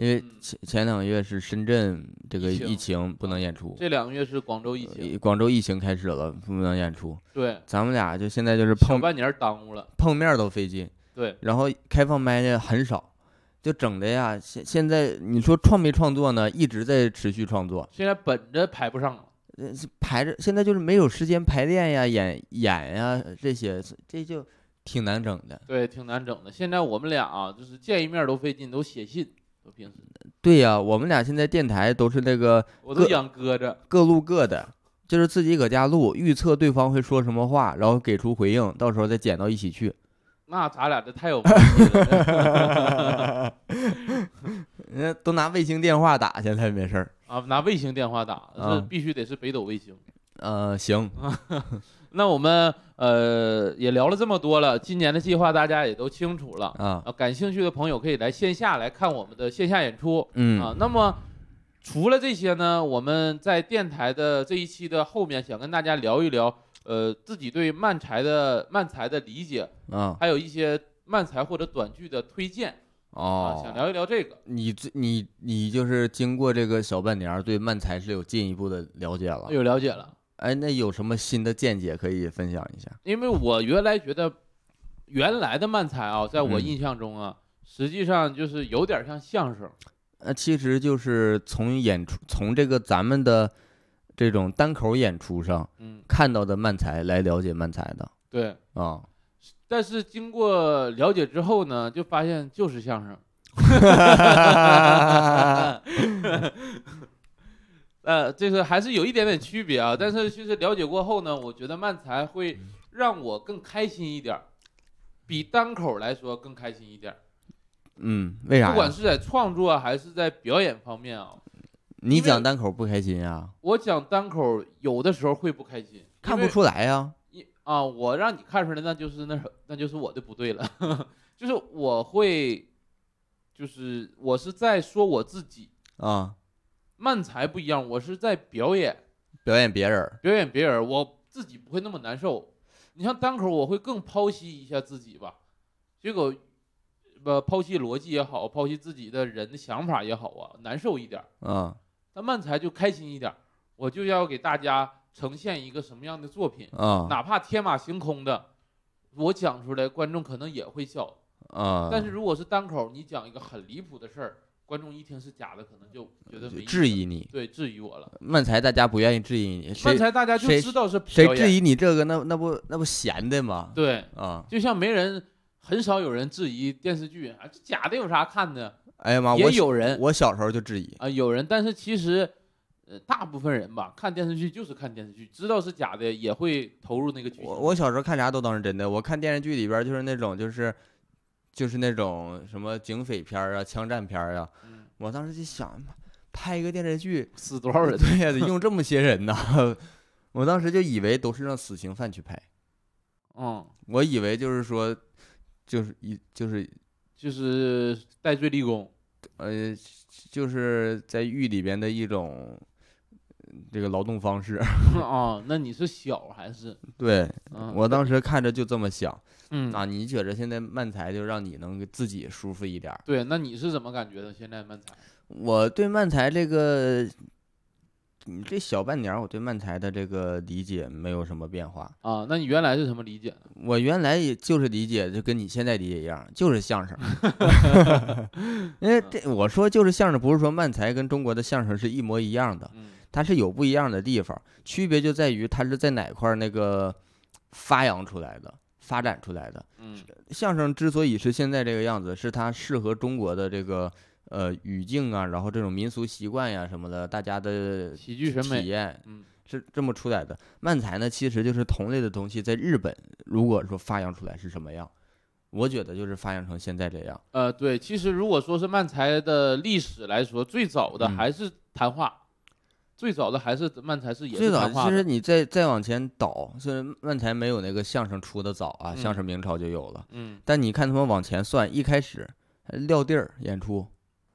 因为嗯前前两个月是深圳这个疫情疫情不能演出，这两个月是广州疫情，呃广州疫情开始了，不能演出。对，咱们俩就现在就是碰半年耽误了。碰面都费劲，对，然后开放麦呢很少，就整的呀。现现在你说创没创作呢？一直在持续创作，现在本着排不上了。呃是排着，现在就是没有时间排练呀、演演呀这些，这就挺难整的。对，挺难整的。现在我们俩啊，就是见一面都费劲，都写信，都平时对呀、我们俩现在电台都是那个各我都想搁着。各录各的，就是自己搁家录，预测对方会说什么话，然后给出回应，到时候再剪到一起去。那咱俩这太有默契了 <laughs> 人家都拿卫星电话打，现在没事儿。啊！拿卫星电话打，是啊必须得是北斗卫星。呃，行，<laughs> 那我们呃也聊了这么多了，今年的计划大家也都清楚了啊，啊。感兴趣的朋友可以来线下来看我们的线下演出嗯啊。那么除了这些呢，我们在电台的这一期的后面，想跟大家聊一聊，呃，自己对漫才的漫才的理解，啊，还有一些漫才或者短剧的推荐啊，想哦，聊一聊这个。你这你你就是经过这个小半年儿，对漫才是有进一步的了解了。有了解了，哎，那有什么新的见解可以分享一下？因为我原来觉得原来的漫才啊，在我嗯印象中啊，实际上就是有点像相声。那，其实就是从演出，从这个咱们的这种单口演出上嗯，看到的漫才来了解漫才的对。啊。但是经过了解之后呢，就发现就是相声。<laughs> 呃，这个还是有一点点区别啊。但是其实了解过后呢，我觉得漫才会让我更开心一点儿，比单口来说更开心一点儿。嗯，为啥？不管是在创作还是在表演方面啊，你讲单口不开心呀？我讲单口有的时候会不开心，看不出来呀。一啊，我让你看出来，那就是那那就是我的不对了，<laughs> 就是我会，就是我是在说我自己，啊，漫才不一样，我是在表演表演别人表演别人，我自己不会那么难受。你像单口，我会更剖析一下自己吧，结果呃剖析逻辑也好，剖析自己的人的想法也好啊，难受一点儿。啊但漫才就开心一点，我就要给大家呈现一个什么样的作品。啊哪怕天马行空的，我讲出来，观众可能也会笑。啊！但是如果是单口，你讲一个很离谱的事儿，观众一听是假的，可能就觉得没质疑你对质疑我了。漫才，大家不愿意质疑你，漫谁才大家就谁知道是谁质疑你这个，那那不那不闲的吗？对，啊，就像没人很少有人质疑电视剧啊，这假的有啥看的？哎呀妈，也我有人我小时候就质疑，啊，有人，但是其实。呃，大部分人吧，看电视剧就是看电视剧，知道是假的也会投入那个剧情。我我小时候看啥都当是真的，我看电视剧里边就是那种就是就是那种什么警匪片儿啊、枪战片儿啊，嗯我当时就想，拍一个电视剧，死多少人？<laughs> 对呀、得用这么些人呢，<laughs> 我当时就以为都是让死刑犯去拍，<laughs> 嗯，我以为就是说，就是一就是就是戴罪立功。呃，就是在狱里边的一种呃这个劳动方式。哦，那你是小还是？对嗯，我当时看着就这么想嗯啊，你觉着现在漫才就让你能自己舒服一点儿？对，那你是怎么感觉的？现在漫才？我对漫才这个，你这小半年，我对漫才的这个理解没有什么变化。啊，那你原来是什么理解呢？我原来也就是理解，就跟你现在理解一样，就是相声。<laughs> 因为这我说就是相声，不是说漫才跟中国的相声是一模一样的，嗯它是有不一样的地方，区别就在于它是在哪块儿那个发扬出来的、发展出来的。嗯相声之所以是现在这个样子，是它适合中国的这个呃语境啊，然后这种民俗习惯呀什么的，大家的喜剧审美体验嗯是这么出来的。漫才呢，其实就是同类的东西，在日本如果说发扬出来是什么样，我觉得就是发扬成现在这样。呃，对，其实如果说是漫才的历史来说，最早的嗯还是谈话，最早的还是漫才是也最早是谈话。其实你再再往前倒，虽然漫才没有那个相声出的早啊，相嗯声明朝就有了。嗯，但你看他们往前算，一开始撂地儿演出，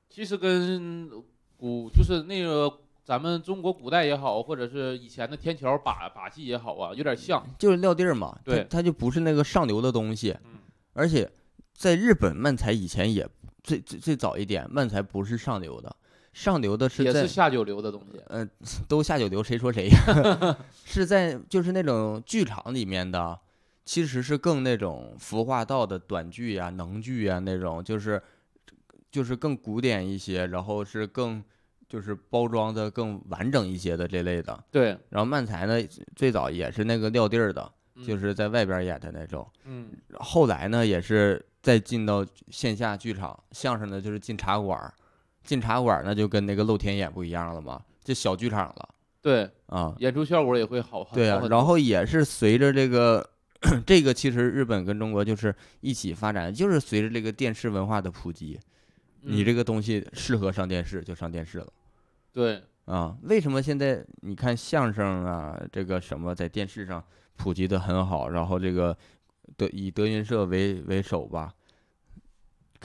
其实跟古就是那个咱们中国古代也好，或者是以前的天桥把把戏也好啊，有点像。就是撂地儿嘛。它对它就不是那个上流的东西。嗯而且在日本漫才以前也最最最早一点，漫才不是上流的，上流的是在也是下九流的东西。呃都下九流，谁说谁呀？<laughs> 是在就是那种剧场里面的，其实是更那种服化道的短剧呀、能剧呀那种，就是就是更古典一些，然后是更就是包装的更完整一些的这类的。对，然后漫才呢，最早也是那个撂地儿的，就嗯是在外边演的那种。嗯后来呢，也是再进到线下剧场，相声呢就是进茶馆儿，进茶馆儿那就跟那个露天演不一样了嘛，就小剧场了对，啊。演出效果也会好很对啊，然后也是随着这个 <clears throat> 这个，其实日本跟中国就是一起发展，就是随着这个电视文化的普及，你嗯这个东西适合上电视就上电视了。对啊，为什么现在你看相声啊，这个什么在电视上普及的很好，然后这个德以德云社为为首吧，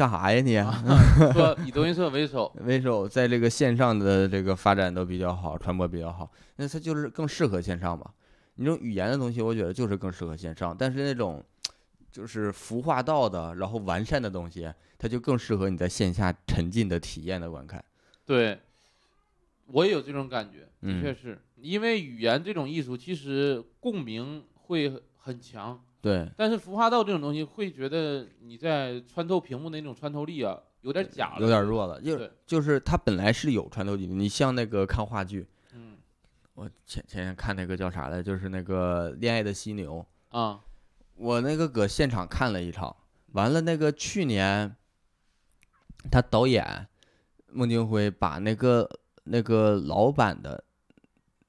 干啥呀你？<laughs> 说以德云社为首，为首在这个线上的这个发展都比较好，传播比较好，那它就是更适合线上吧。你这种语言的东西，我觉得就是更适合线上，但是那种就是服化道的，然后完善的东西，它就更适合你在线下沉浸的体验的观看。对，我也有这种感觉，的嗯确是因为语言这种艺术，其实共鸣会很强，对，但是服化道这种东西，会觉得你在穿透屏幕的那种穿透力啊，有点假了，有点弱了，就对。就是它本来是有穿透力。你像那个看话剧，嗯。我前前天看那个叫啥来，就是那个《恋爱的犀牛》，啊，我那个搁现场看了一场，完了那个去年，他导演孟京辉把那个那个老版的，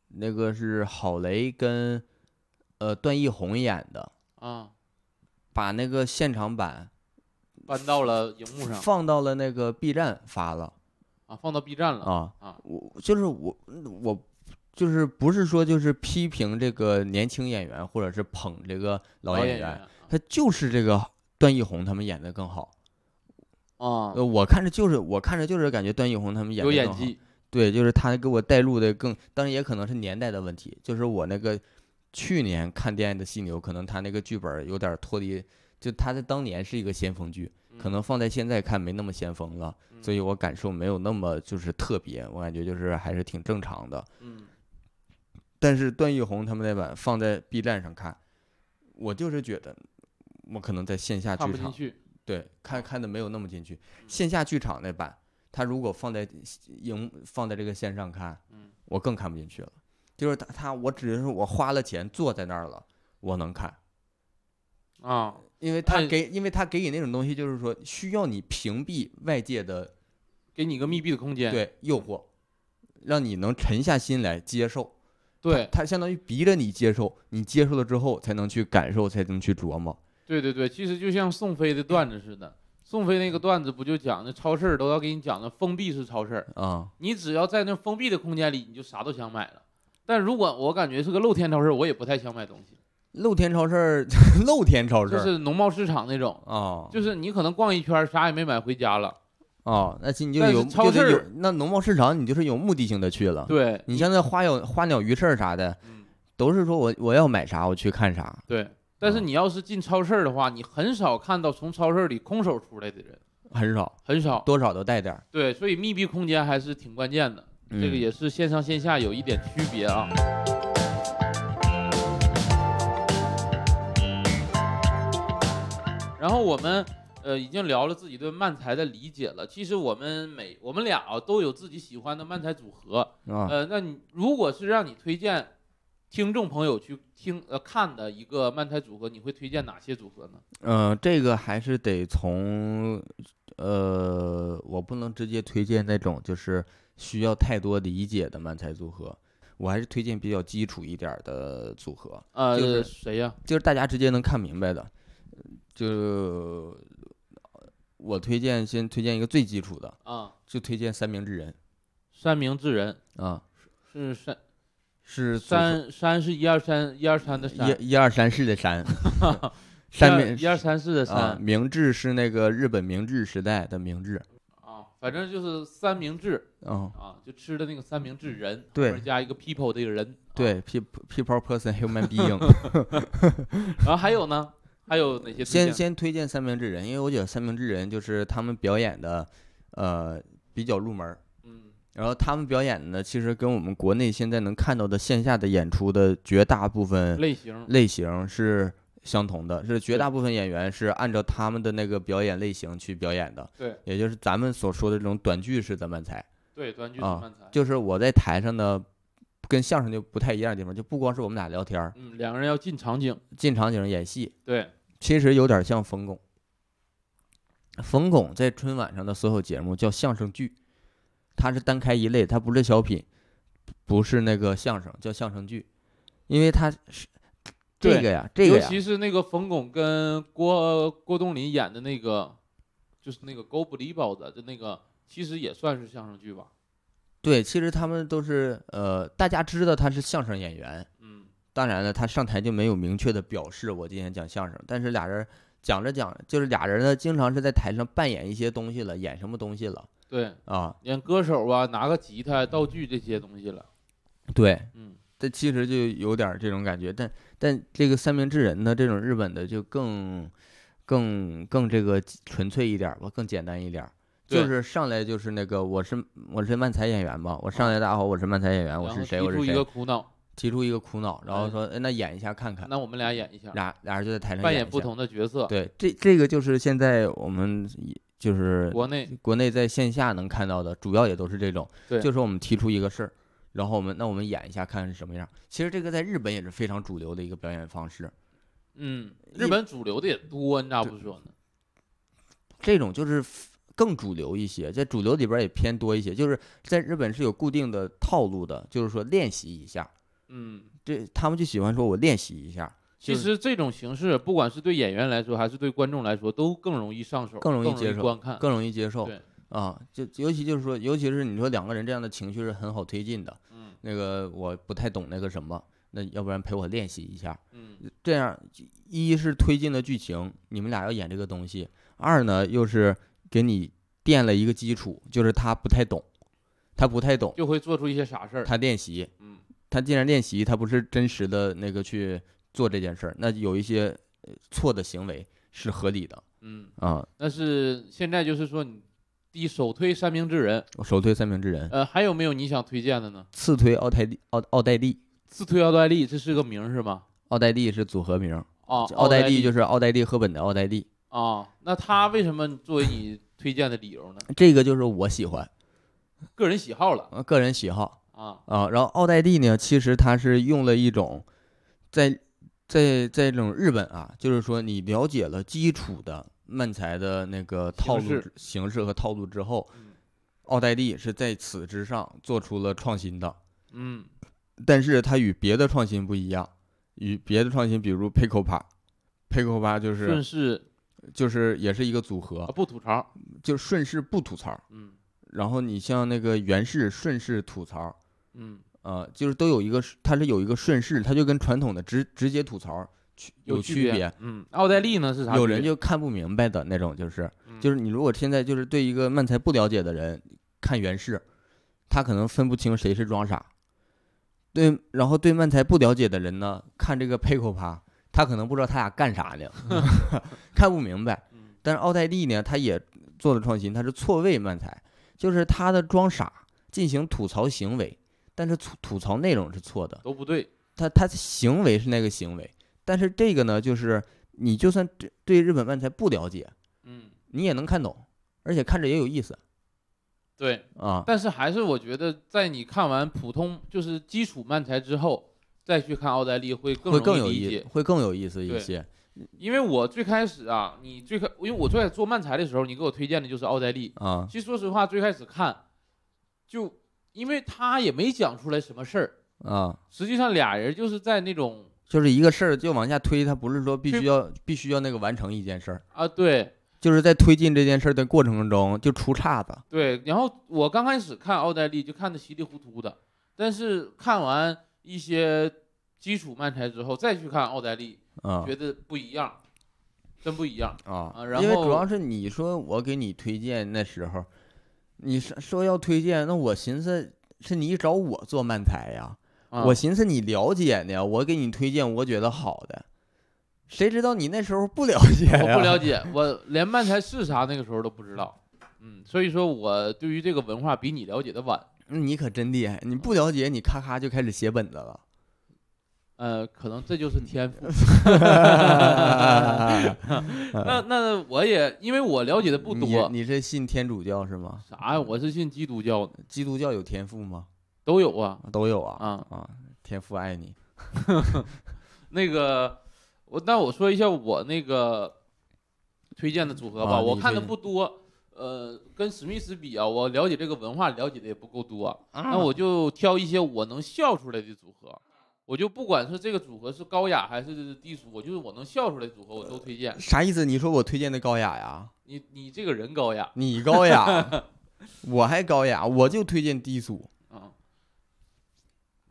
那个是郝雷跟呃段奕宏演的，啊，把那个现场版搬到了荧幕上放到了那个 B 站发了啊，放到 B 站了啊。啊，我就是我我就是不是说就是批评这个年轻演员，或者是捧这个老演员，演员他就是这个段奕宏他们演的更好。啊，呃，我看着就是我看着就是感觉段奕宏他们演有的更好，演技，对，就是他给我带入的更，当然也可能是年代的问题，就是我那个去年看《恋爱的犀牛》，可能他那个剧本有点脱离，就他在当年是一个先锋剧，可能放在现在看没那么先锋了，所以我感受没有那么就是特别，我感觉就是还是挺正常的。嗯但是段奕宏他们那版放在 B 站上看，我就是觉得我可能在线下剧场对看看的没有那么进去，线下剧场那版，他如果放在荧放在这个线上看，嗯我更看不进去了。就是他他我只是我花了钱坐在那儿了，我能看，啊，因为他哎给因为他给你那种东西，就是说需要你屏蔽外界的给你一个密闭的空间，对诱惑，让你能沉下心来接受。对他相当于逼着你接受，你接受了之后才能去感受，才能去琢磨。对对对，其实就像宋飞的段子似的，宋飞那个段子不就讲那超市都要给你讲的封闭式超市儿，啊、你只要在那封闭的空间里，你就啥都想买了。但如果我感觉是个露天超市，我也不太想买东西，露天超市儿，<laughs> 露天超市就是农贸市场那种，啊就是你可能逛一圈儿啥也没买回家了。啊，那你就有就得有超市儿那农贸市场，你就是有目的性的去了。对，你像那花有花鸟鱼市啥的，嗯，都是说我我要买啥我去看啥，对。但是啊你要是进超市的话，你很少看到从超市里空手出来的人，很少，很少。多少都带点儿。对，所以密闭空间还是挺关键的。这个嗯也是线上线下有一点区别啊。然后我们呃已经聊了自己对漫才的理解了。其实我们每我们俩啊都有自己喜欢的漫才组合。啊，呃，那你如果是让你推荐听众朋友去听呃看的一个漫才组合，你会推荐哪些组合呢？嗯，这个还是得从，呃，我不能直接推荐那种就是需要太多理解的漫才组合，我还是推荐比较基础一点的组合，呃，就是谁呀、就是大家直接能看明白的。就我推荐先推荐一个最基础的，啊？就推荐三明治人。三明治人。啊，是三是组合。山山是一二三一二三的三，一一二三四的山，一 <laughs> 山明一二三四的啊，三明治是那个日本明治时代的明治，啊，反正就是三明治嗯，啊，就吃的那个三明治人，对加一个 people 这个人，啊，对，people people person human <laughs> being。然后还有呢，还有哪些先？先推荐三明治人，因为我觉得三明治人就是他们表演的，呃，比较入门儿。嗯然后他们表演的，其实跟我们国内现在能看到的线下的演出的绝大部分类型类型是相同的，是绝大部分演员是按照他们的那个表演类型去表演的，对，也就是咱们所说的这种短剧式的漫才。对，短剧是啊漫才，就是我在台上呢，跟相声就不太一样的地方，就不光是我们俩聊天儿，嗯，两个人要进场景，进场景演戏，对，其实有点像冯巩。冯巩在春晚上的所有节目叫相声剧，他是单开一类，他不是小品，不是那个相声，叫相声剧，因为他是这个呀，这个尤，其是那个冯巩跟郭郭冬临演的那个，就是那个《狗不理包子》的那个，其实也算是相声剧吧。对，其实他们都是呃，大家知道他是相声演员，嗯，当然了，他上台就没有明确的表示我今天讲相声，但是俩人讲着讲，就是俩人呢，经常是在台上扮演一些东西了，演什么东西了。对，啊？演歌手啊，拿个吉他、道具这些东西了。对，嗯，这其实就有点儿这种感觉，但但这个三明治人呢，这种日本的就更更更这个纯粹一点儿吧，更简单一点儿。就是上来就是那个，我是我是漫才演员吧，我上来大家好，我是漫才演员，我是谁，我是提出一个谁，苦恼，提出一个苦恼，然后哎说，哎那演一下看看，那我们俩演一下，俩俩人就在台上扮演不演一下同的角色。对，这这个就是现在我们就是国内国内在线下能看到的，主要也都是这种，对就是我们提出一个事儿，然后我们那我们演一下看看是什么样。其实这个在日本也是非常主流的一个表演方式，嗯，日本主流的也多，你咋不说呢？这种就是更主流一些，在主流里边也偏多一些，就是在日本是有固定的套路的，就是说练习一下，嗯，这他们就喜欢说我练习一下，其实这种形式，不管是对演员来说，还是对观众来说，都更容易上手，更容易接受观看。更容易接受对啊，就尤其就是说，尤其是你说两个人这样的情绪是很好推进的。嗯那个我不太懂那个什么，那要不然陪我练习一下，嗯，这样一是推进了剧情，你们俩要演这个东西；二呢又是给你垫了一个基础，就是他不太懂，他不太懂，就会做出一些傻事儿。他练习，嗯，他既然练习，他不是真实的那个去做这件事儿，那有一些呃错的行为是合理的嗯，啊。但是现在就是说，你第首推三明治人，我首推三明治人，呃，还有没有你想推荐的呢？次推奥黛丽，奥奥黛丽，次推奥黛丽，这是个名儿是吗？奥黛丽是组合名，啊，奥黛丽丽就是奥黛丽赫本的奥黛丽，啊，那他为什么作为你推荐的理由呢？这个就是我喜欢，个人喜好了呃个人喜好。啊，啊，然后奥黛丽呢，其实它是用了一种在在在这种日本啊，就是说你了解了基础的漫才的那个套路形式和套路之后嗯，奥黛丽是在此之上做出了创新的，嗯，但是它与别的创新不一样，与别的创新，比如 Pico 帕，Pico 帕就是顺是势就是也是一个组啊合，不吐槽，就顺势不吐槽，嗯。然后你像那个袁氏顺势吐槽，嗯，呃，就是都有一个，它是有一个顺势，它就跟传统的直直接吐槽区有区区别。嗯，奥黛丽呢是啥？有人就看不明白的那种，就是嗯就是你如果现在就是对一个漫才不了解的人看原式，他可能分不清谁是装傻。对，然后对漫才不了解的人呢，看这个佩口趴，他可能不知道他俩干啥呢，<laughs> 看不明白。嗯但是奥黛丽呢，他也做了创新，他是错位漫才，就是他的装傻进行吐槽行为，但是吐吐槽内容是错的，都不对，他他的行为是那个行为，但是这个呢，就是你就算对对日本漫才不了解，嗯，你也能看懂，而且看着也有意思对。啊。但是还是我觉得，在你看完普通就是基础漫才之后，再去看奥黛丽会更会更。有意会更有意思一些。因为我最开始啊，你最开，因为我最开始做漫才的时候，你给我推荐的就是奥黛丽。啊其实说实话，最开始看，就因为他也没讲出来什么事儿，啊，实际上俩人就是在那种就是一个事儿就往下推，他不是说必须要必须要那个完成一件事儿，啊，对就是在推进这件事儿的过程中就出岔子。对。然后我刚开始看奥黛丽就看的稀里糊涂的，但是看完一些基础漫才之后，再去看奥黛丽，啊觉得不一样，真不一样。啊啊然因为主要是你说我给你推荐那时候，你说说要推荐，那我寻思是你找我做漫才呀，啊我寻思你了解呢，我给你推荐我觉得好的，谁知道你那时候不了解呀？我不了解，我连漫才是啥那个时候都不知道。嗯，所以说我对于这个文化比你了解的晚。那你可真厉害，你不了解，你咔咔就开始写本子了。呃，可能这就是天赋。<laughs> 那那我也因为我了解的不你多，你是信天主教是吗？啥呀？我是信基督教的，基督教有天赋吗？都有啊都有啊啊。啊！天父爱你。<laughs> 那个我那我说一下我那个推荐的组合吧，啊我看的不多。呃，跟史密斯比啊，我了解这个文化了解的也不够多，那我就挑一些我能笑出来的组合，我就不管是这个组合是高雅还是低俗，我就是我能笑出来的组合我都推荐。啥意思？你说我推荐的高雅呀？你你这个人高雅你高雅，<laughs> 我还高雅，我就推荐低俗。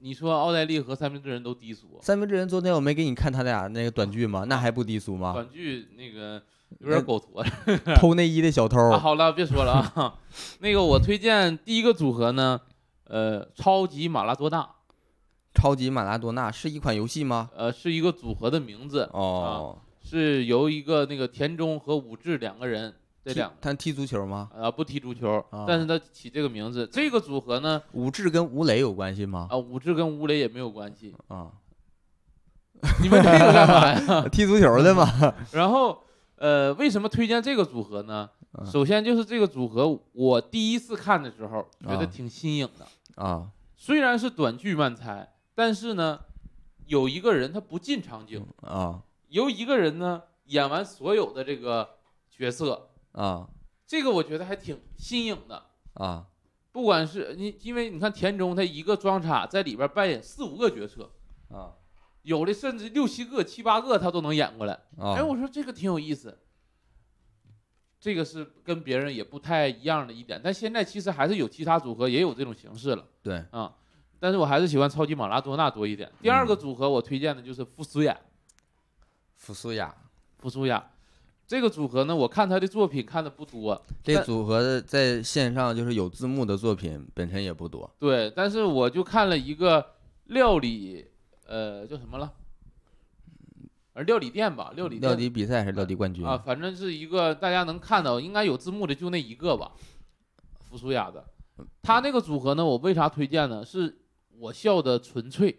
啊，你说奥黛丽和三明治人都低俗，三明治人昨天我没给你看他俩那个短剧吗？那还不低俗吗？短剧那个有点狗驼。<laughs> 偷内衣的小偷啊，好了，别说了啊。<laughs> 那个我推荐第一个组合呢，呃，超级马拉多纳，超级马拉多纳是一款游戏吗？呃，是一个组合的名字，哦，是由一个那个田中和武志两个人，这两个他踢足球吗？啊不踢足球啊，但是他起这个名字，这个组合呢，武志跟吴磊有关系吗？啊，武志跟吴磊也没有关系，啊，你们这个干嘛呀？<laughs> 踢足球的吗？然后，呃，为什么推荐这个组合呢？嗯首先就是这个组合，我第一次看的时候觉得啊挺新颖的。啊虽然是短剧慢猜，但是呢，有一个人他不进场景，啊由一个人呢演完所有的这个角色，啊这个我觉得还挺新颖的。啊不管是你，因为你看田中他一个装叉在里边扮演四五个角色，啊有的甚至六七个、七八个他都能演过来。啊！哎，我说这个挺有意思，这个是跟别人也不太一样的一点。但现在其实还是有其他组合也有这种形式了对，啊，但是我还是喜欢超级马拉多纳多一点。第二个组合我推荐的就是傅苏雅，傅苏雅傅苏雅这个组合呢，我看他的作品看的不多，这组合的在线上就是有字幕的作品本身也不多。对，但是我就看了一个料理，呃，叫什么了？呃，料理店吧，料理料店理比赛还是料理冠军啊，？反正是一个大家能看到，应该有字幕的就那一个吧，福苏雅的。他那个组合呢，我为啥推荐呢？是我笑的纯粹，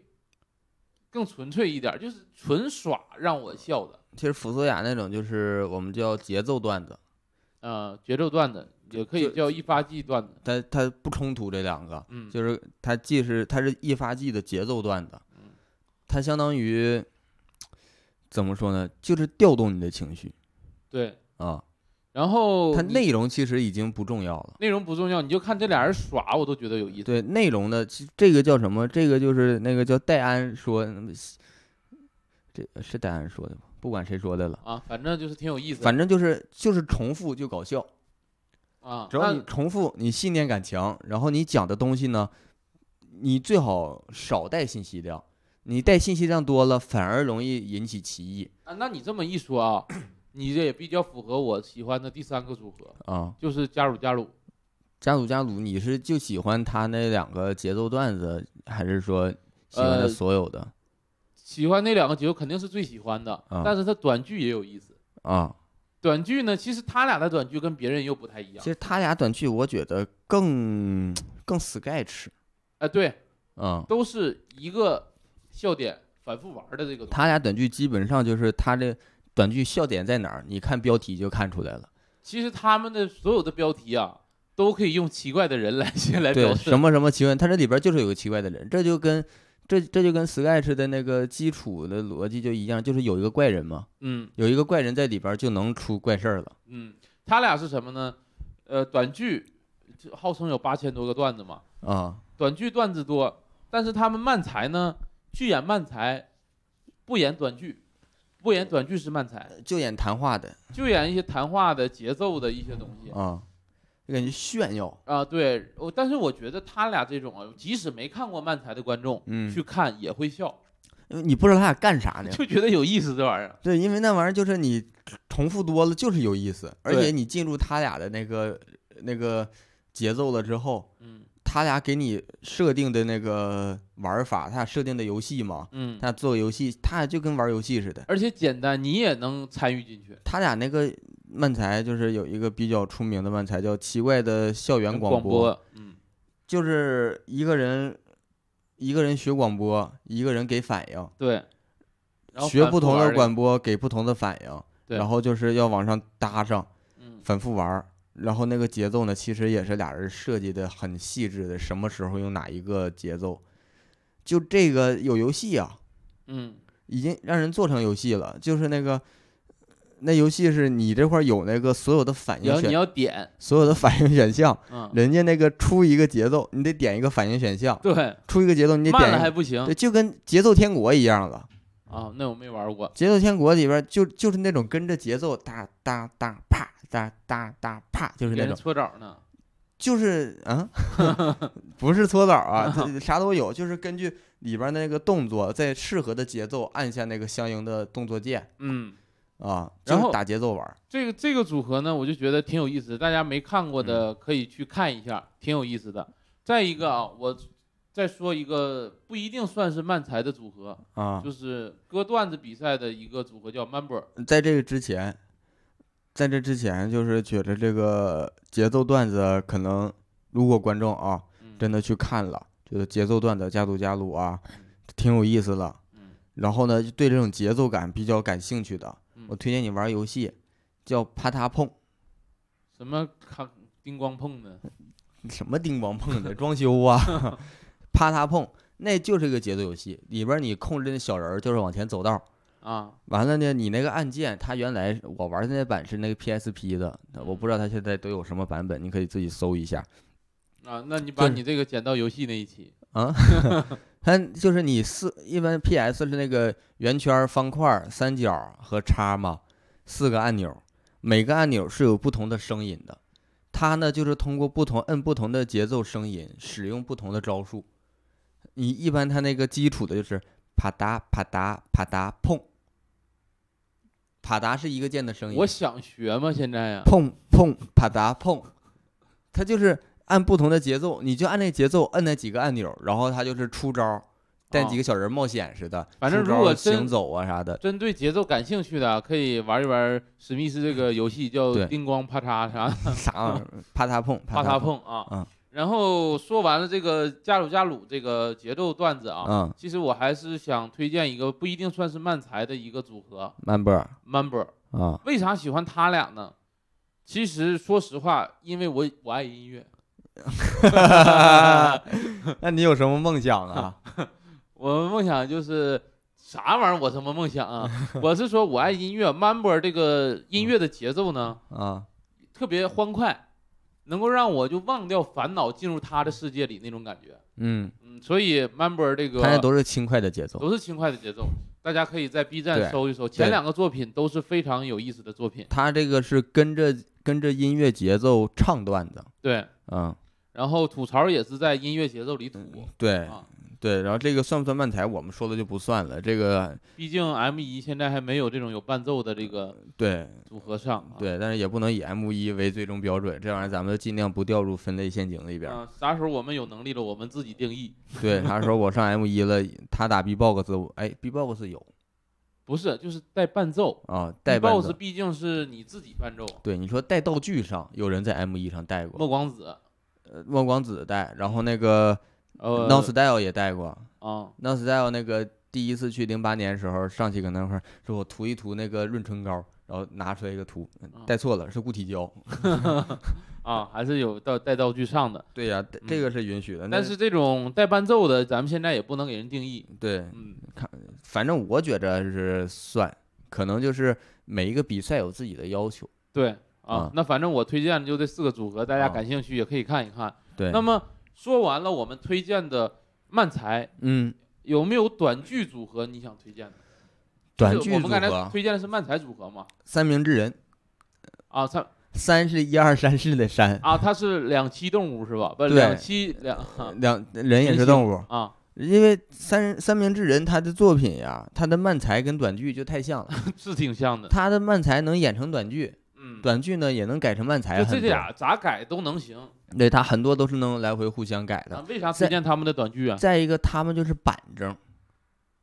更纯粹一点，就是纯耍让我笑的。其实福斯雅那种就是我们叫节奏段子，呃，节奏段子也可以叫一发技段子。它它不冲突这两个，嗯，就是它既是它是一发技的节奏段子嗯，它相当于怎么说呢？就是调动你的情绪对。啊。然后它内容其实已经不重要了。内容不重要，你就看这俩人耍，我都觉得有意思。对内容的，其这个叫什么？这个就是那个叫戴安说，这是戴安说的吗？不管谁说的了，啊，反正就是挺有意思的。反正就是就是重复就搞笑。啊，只要你重复，你信念感强，然后你讲的东西呢，你最好少带信息量。你带信息量多了，反而容易引起歧义啊，那你这么一说啊，你这也比较符合我喜欢的第三个组合，啊。就是加鲁加鲁。加鲁加鲁，你是就喜欢他那两个节奏段子，还是说喜欢所有的喜欢那两个节奏肯定是最喜欢的，啊但是他短剧也有意思。啊？短剧呢，其实他俩的短剧跟别人又不太一样其。实他俩短剧，我觉得更更 sketch 哎，对，啊。都是一个笑点反复玩的这个。他俩短剧基本上就是他这短剧笑点在哪儿，你看标题就看出来了。其实他们的所有的标题啊，都可以用奇怪的人来 <laughs> 先来表对，示。什么什么奇怪，他这里边就是有个奇怪的人，这就跟这这就跟 sketch 的那个基础的逻辑就一样，就是有一个怪人嘛，嗯有一个怪人在里边就能出怪事儿了。嗯，他俩是什么呢？呃，短剧号称有八千多个段子嘛，啊，短剧段子多，但是他们漫才呢，剧演漫才，不演短剧，不演短剧是漫才，就演谈话的就演一些谈话的节奏的一些东西啊，就感觉炫耀。啊。对，我但是我觉得他俩这种啊，即使没看过漫才的观众，嗯去看也会笑，因为你不知道他俩干啥呢。<laughs> 就觉得有意思这玩意儿。对，因为那玩意儿就是你重复多了就是有意思，而且你进入他俩的那个那个节奏了之后，嗯他俩给你设定的那个玩法，他俩设定的游戏嘛，嗯，他俩做游戏，他俩就跟玩游戏似的。而且简单，你也能参与进去。他俩那个漫才就是有一个比较出名的漫才叫《奇怪的校园广播》，嗯。就是一个人一个人学广播，一个人给反应，对，然后学不同的广播给不同的反应，对。然后就是要往上搭上，嗯。反复玩儿。然后那个节奏呢，其实也是俩人设计的很细致的，什么时候用哪一个节奏。就这个有游戏啊，嗯已经让人做成游戏了，就是那个。那游戏是你这块儿有那个所有的反应然后你，要点，所有的反应选项，嗯，人家那个出一个节奏，你得点一个反应选项，对，出一个节奏你得点还不行对，就跟节奏天国一样了。啊，那我没玩过，节奏天国里边就就是那种跟着节奏哒哒哒啪哒哒哒啪，就是那种，搓澡呢，就是啊，<laughs> 不是搓澡啊，<laughs> 这啥都有，就是根据里边儿那个动作，在适合的节奏按下那个相应的动作键嗯。啊，然后打节奏玩儿。这个这个组合呢，我就觉得挺有意思，大家没看过嗯的可以去看一下，挺有意思的。再一个啊，我再说一个不一定算是慢才的组合，啊，就是割段子比赛的一个组合叫 Member。在这个之前，在这之前，就是觉得这个节奏段子可能，如果观众啊嗯，真的去看了，觉得节奏段子加鲁加鲁啊嗯，挺有意思的。嗯。然后呢，就对这种节奏感比较感兴趣的，嗯。我推荐你玩游戏，叫啪嗒碰，什么看叮咣碰的，<laughs> 什么叮咣碰的？装修啊，<laughs> 啪嗒碰，那就是个节奏游戏，里边你控制那小人儿就是往前走道儿，啊，完了呢，你那个按键，它原来我玩的那版是那个 PSP 的，我不知道它现在都有什么版本，你可以自己搜一下啊，那你把你这个剪到游戏那一期，啊。<laughs> 它就是你四一般 PS 是那个圆圈、方块、三角和叉嘛，四个按钮，每个按钮是有不同的声音的。它呢就是通过不同摁不同的节奏声音，使用不同的招数。你一般它那个基础的就是啪嗒啪嗒啪嗒碰，啪嗒是一个键的声音。我想学吗？现在呀，碰碰啪嗒碰，它就是按不同的节奏，你就按那节奏摁那几个按钮，然后它就是出招，带几啊个小人冒险似的，反正如果真行走啊啥的，针对节奏感兴趣的啊，可以玩一玩史密斯这个游戏，叫对叮咣啪嚓啥。<laughs> 啥玩意儿啪嗒碰啪嗒嗒碰啊。嗯然后说完了这个加鲁加鲁这个节奏段子啊，嗯，其实我还是想推荐一个不一定算是慢才的一个组合慢波儿，Member。啊，为啥喜欢他俩呢？其实说实话，因为我我爱音乐 <laughs> <laughs> 那你有什么梦想啊？<laughs> 我梦想就是啥玩意儿？我什么梦想啊？我是说我爱音乐，Member 这个音乐的节奏呢啊，特别欢快，能够让我就忘掉烦恼，进入他的世界里那种感觉。嗯，嗯，所以 Member 这个他那都是轻快的节奏，都是轻快的节奏，大家可以在 B 站搜一搜，前两个作品都是非常有意思的作品。他这个是跟着跟着音乐节奏唱段子，对，嗯，然后吐槽也是在音乐节奏里吐。对。啊，对，然后这个算不算慢才，我们说的就不算了，这个毕竟 M 一现在还没有这种有伴奏的这个对组合上啊。对，但是也不能以 M 一为最终标准，这玩意儿咱们尽量不掉入分类陷阱里边啥时候我们有能力了，我们自己定义。对，啥时候我上 M 一了，他打 B-box，我哎，B-box 有不是，就是带伴奏。啊，带伴 BOSS 奏。毕竟是你自己伴奏。对，你说带道具上，有人在 M 一上带过，莫光子，呃莫光子带，然后那个呃 Non Style 也带过啊，，Non Style 那个第一次去零八年的时候上去搁那块儿说我涂一涂那个润唇膏，然后拿出来一个涂，啊带错了是固体胶。<laughs> 啊，还是有道带道具上的。对呀，这个是允许的。那但是这种带伴奏的，咱们现在也不能给人定义。对，嗯，反正我觉着是算，可能就是每一个比赛有自己的要求。对啊啊，那反正我推荐的就这四个组合，大家啊感兴趣也可以看一看。对，那么说完了我们推荐的漫才，嗯，有没有短剧组合你想推荐的？短剧组我们刚才合推荐的是漫才组合嘛？三明治人，啊，三三是一二三四的三，啊，它是两栖动物是吧？不，对两栖两两人也是动物。啊，因为三三明治人他的作品呀，他的漫才跟短剧就太像了，<laughs> 是挺像的。他的漫才能演成短剧，嗯，短剧呢也能改成漫才就这俩咋改都能行。对他很多都是能来回互相改的。啊，为啥推荐他们的短剧啊？再一个，他们就是板正，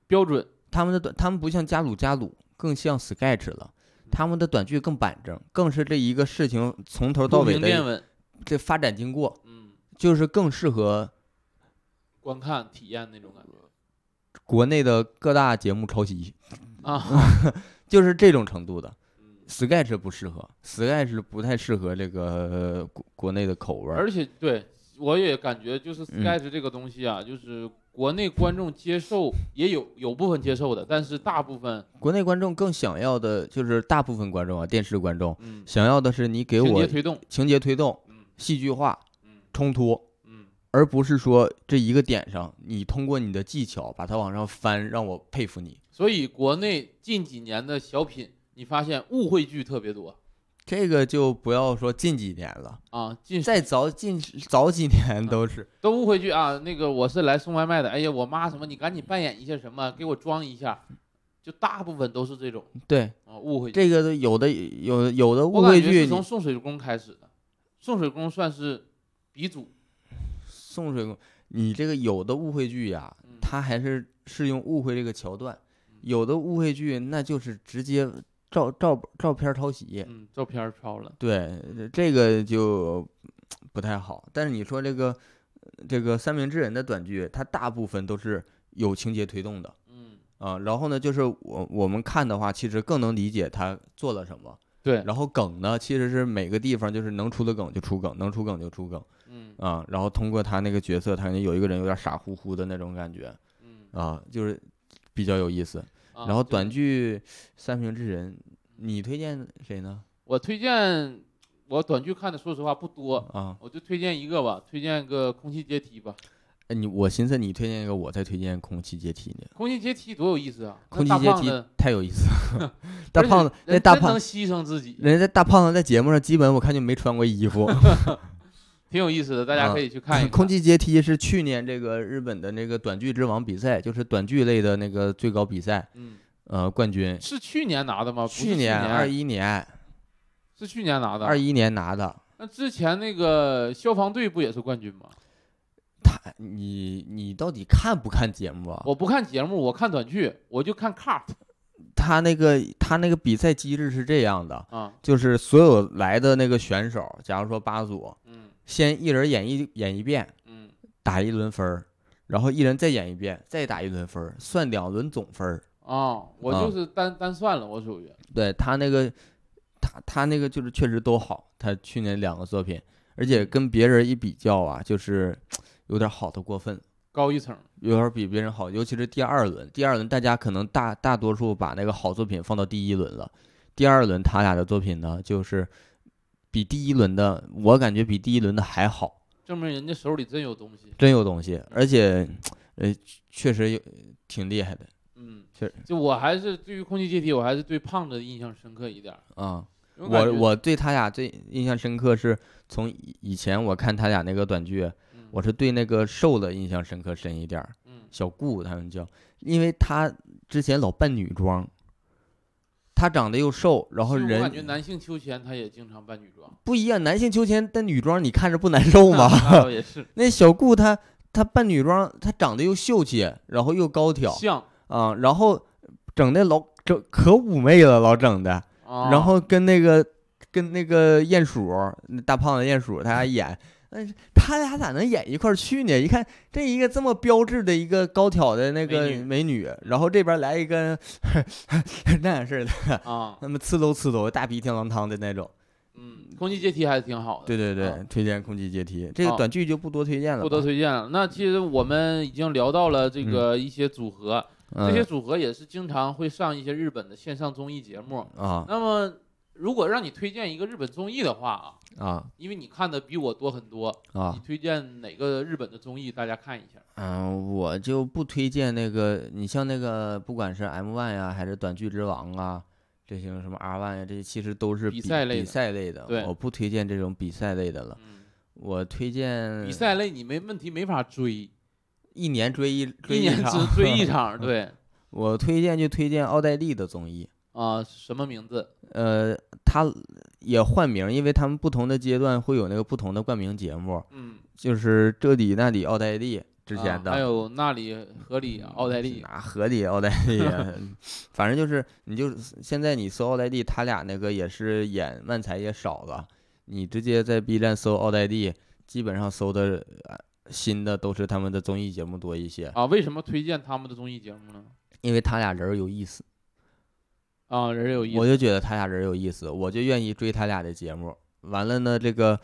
标准他们的短，他们不像加鲁加鲁，更像 sketch 了。他们的短剧更板正，更是这一个事情从头到尾的。这发展经过，嗯，就是更适合观看体验那种感觉国内的各大节目抄袭，啊。<laughs> 就是这种程度的。嗯 Sketch 不适合，Sketch 不太适合这个呃国国内的口味儿。而且对我也感觉就是嗯 Sketch 这个东西啊，就是国内观众接受也有有部分接受的，但是大部分国内观众更想要的就是大部分观众啊，电视观众嗯想要的是你给我情节推动，情节推动、嗯戏剧化、嗯冲突，嗯而不是说这一个点上，你通过你的技巧把它往上翻，让我佩服你。所以国内近几年的小品，你发现误会剧特别多这个就不要说近几年了，啊，近再早近早几年都是。都误会剧啊。那个我是来送外卖的，哎呀，我妈什么，你赶紧扮演一下什么，给我装一下，就大部分都是这种对，啊误会剧。这个都有的有有的误我感会剧，是从送水工开始的，送水工算是鼻祖。送水工，你这个有的误会剧呀嗯，它还是是用误会这个桥段，有的误会剧那就是直接照照照片抄袭。嗯，照片儿抄了。对，这个就不太好。但是你说这个这个三明治人的短剧，它大部分都是有情节推动的嗯，啊。然后呢，就是我我们看的话，其实更能理解他做了什么。对，然后梗呢，其实是每个地方就是能出的梗就出梗，能出梗就出梗嗯啊。然后通过他那个角色，他感觉有一个人有点傻乎乎的那种感觉嗯。啊，就是比较有意思。啊然后短剧《三明治人》，你推荐谁呢？我推荐我短剧看的，说实话不多，啊，我就推荐一个吧，推荐个空气阶梯吧。哎，你我寻思你推荐一个，我再推荐空气阶梯呢。空气阶梯多有意思啊！空气阶梯太有意思了，<laughs> 大胖子那大胖真能牺牲自己，人家大胖子在节目上基本我看就没穿过衣服。<laughs> <laughs> 挺有意思的，大家啊可以去看一看。空气阶梯是去年这个日本的那个短剧之王比赛，就是短剧类的那个最高比赛，嗯，呃，冠军。是去年拿的吗？去年二一年，是去年拿的。二一年拿的。那之前那个消防队不也是冠军吗？他，你你到底看不看节目啊？我不看节目，我看短剧，我就看 cut 他那个他那个比赛机制是这样的，啊，就是所有来的那个选手，假如说八组，嗯先一人演一演一遍，嗯打一轮分儿，然后一人再演一遍，再打一轮分儿，算两轮总分儿。啊，我啊就是单单算了，我属于对他那个，他他那个就是确实都好。他去年两个作品，而且跟别人一比较啊，就是有点好的过分，高一层。有点比别人好。尤其是第二轮，第二轮大家可能大大多数把那个好作品放到第一轮了，第二轮他俩的作品呢，就是比第一轮的，我感觉比第一轮的还好，证明人家手里真有东西。真有东西，而且呃确实有挺厉害的嗯，确实就我还是对于空气阶梯，我还是对胖子印象深刻一点儿。啊。因为感觉我我对他俩最印象深刻是从以以前我看他俩那个短剧，嗯我是对那个瘦的印象深刻深一点儿，嗯小顾他们叫，因为他之前老扮女装，他长得又瘦，然后人我感觉人男性秋千他也经常扮女装。不一样，男性秋千但女装你看着不难受吗？那倒也是 <laughs> 那小顾他他扮女装，他长得又秀气，然后又高挑像啊，然后整的老整可妩媚了，老整的。啊，然后跟那个跟那个鼹鼠那大胖子鼹鼠他俩演，但是他俩咋能演一块儿去呢？一看这一个这么标致的一个高挑的那个美女美女，然后这边来一个 <laughs> 那样式的，啊，那么呲溜呲溜大鼻涕狼汤的那种。嗯，空气阶梯还是挺好的。对对对，啊推荐空气阶梯，这个短剧就不多推荐了吧。不多推荐了。那其实我们已经聊到了这个一些组合，这些嗯组合也是经常会上一些日本的线上综艺节目。啊那么，如果让你推荐一个日本综艺的话啊，啊。因为你看的比我多很多啊，你啊，推荐哪个日本的综艺大家看一下？嗯，我就不推荐那个，你像那个不管是 M One 呀，还是短剧之王啊，这些什么 R One 呀，这些其实都是比比比赛类的。赛类的，对。我不推荐这种比赛类的了。嗯，我推荐比赛类你没问题，没法追，一年追一追一年只追一场，<laughs> 对。我推荐就推荐奥黛丽的综艺，啊，什么名字？呃，他也换名，因为他们不同的阶段会有那个不同的冠名节目，嗯，就是这里那里奥黛丽之啊前的，还有那里河里奥黛丽，哪河里奥黛丽啊？反正就是，你就现在你搜奥黛丽，他俩那个也是演万才也少了，你直接在 B 站搜奥黛丽，基本上搜的呃新的都是他们的综艺节目多一些，啊，为什么推荐他们的综艺节目呢？因为他俩人儿有意思，啊，人有意思，我就觉得他俩人有意思，我就愿意追他俩的节目。完了呢，这个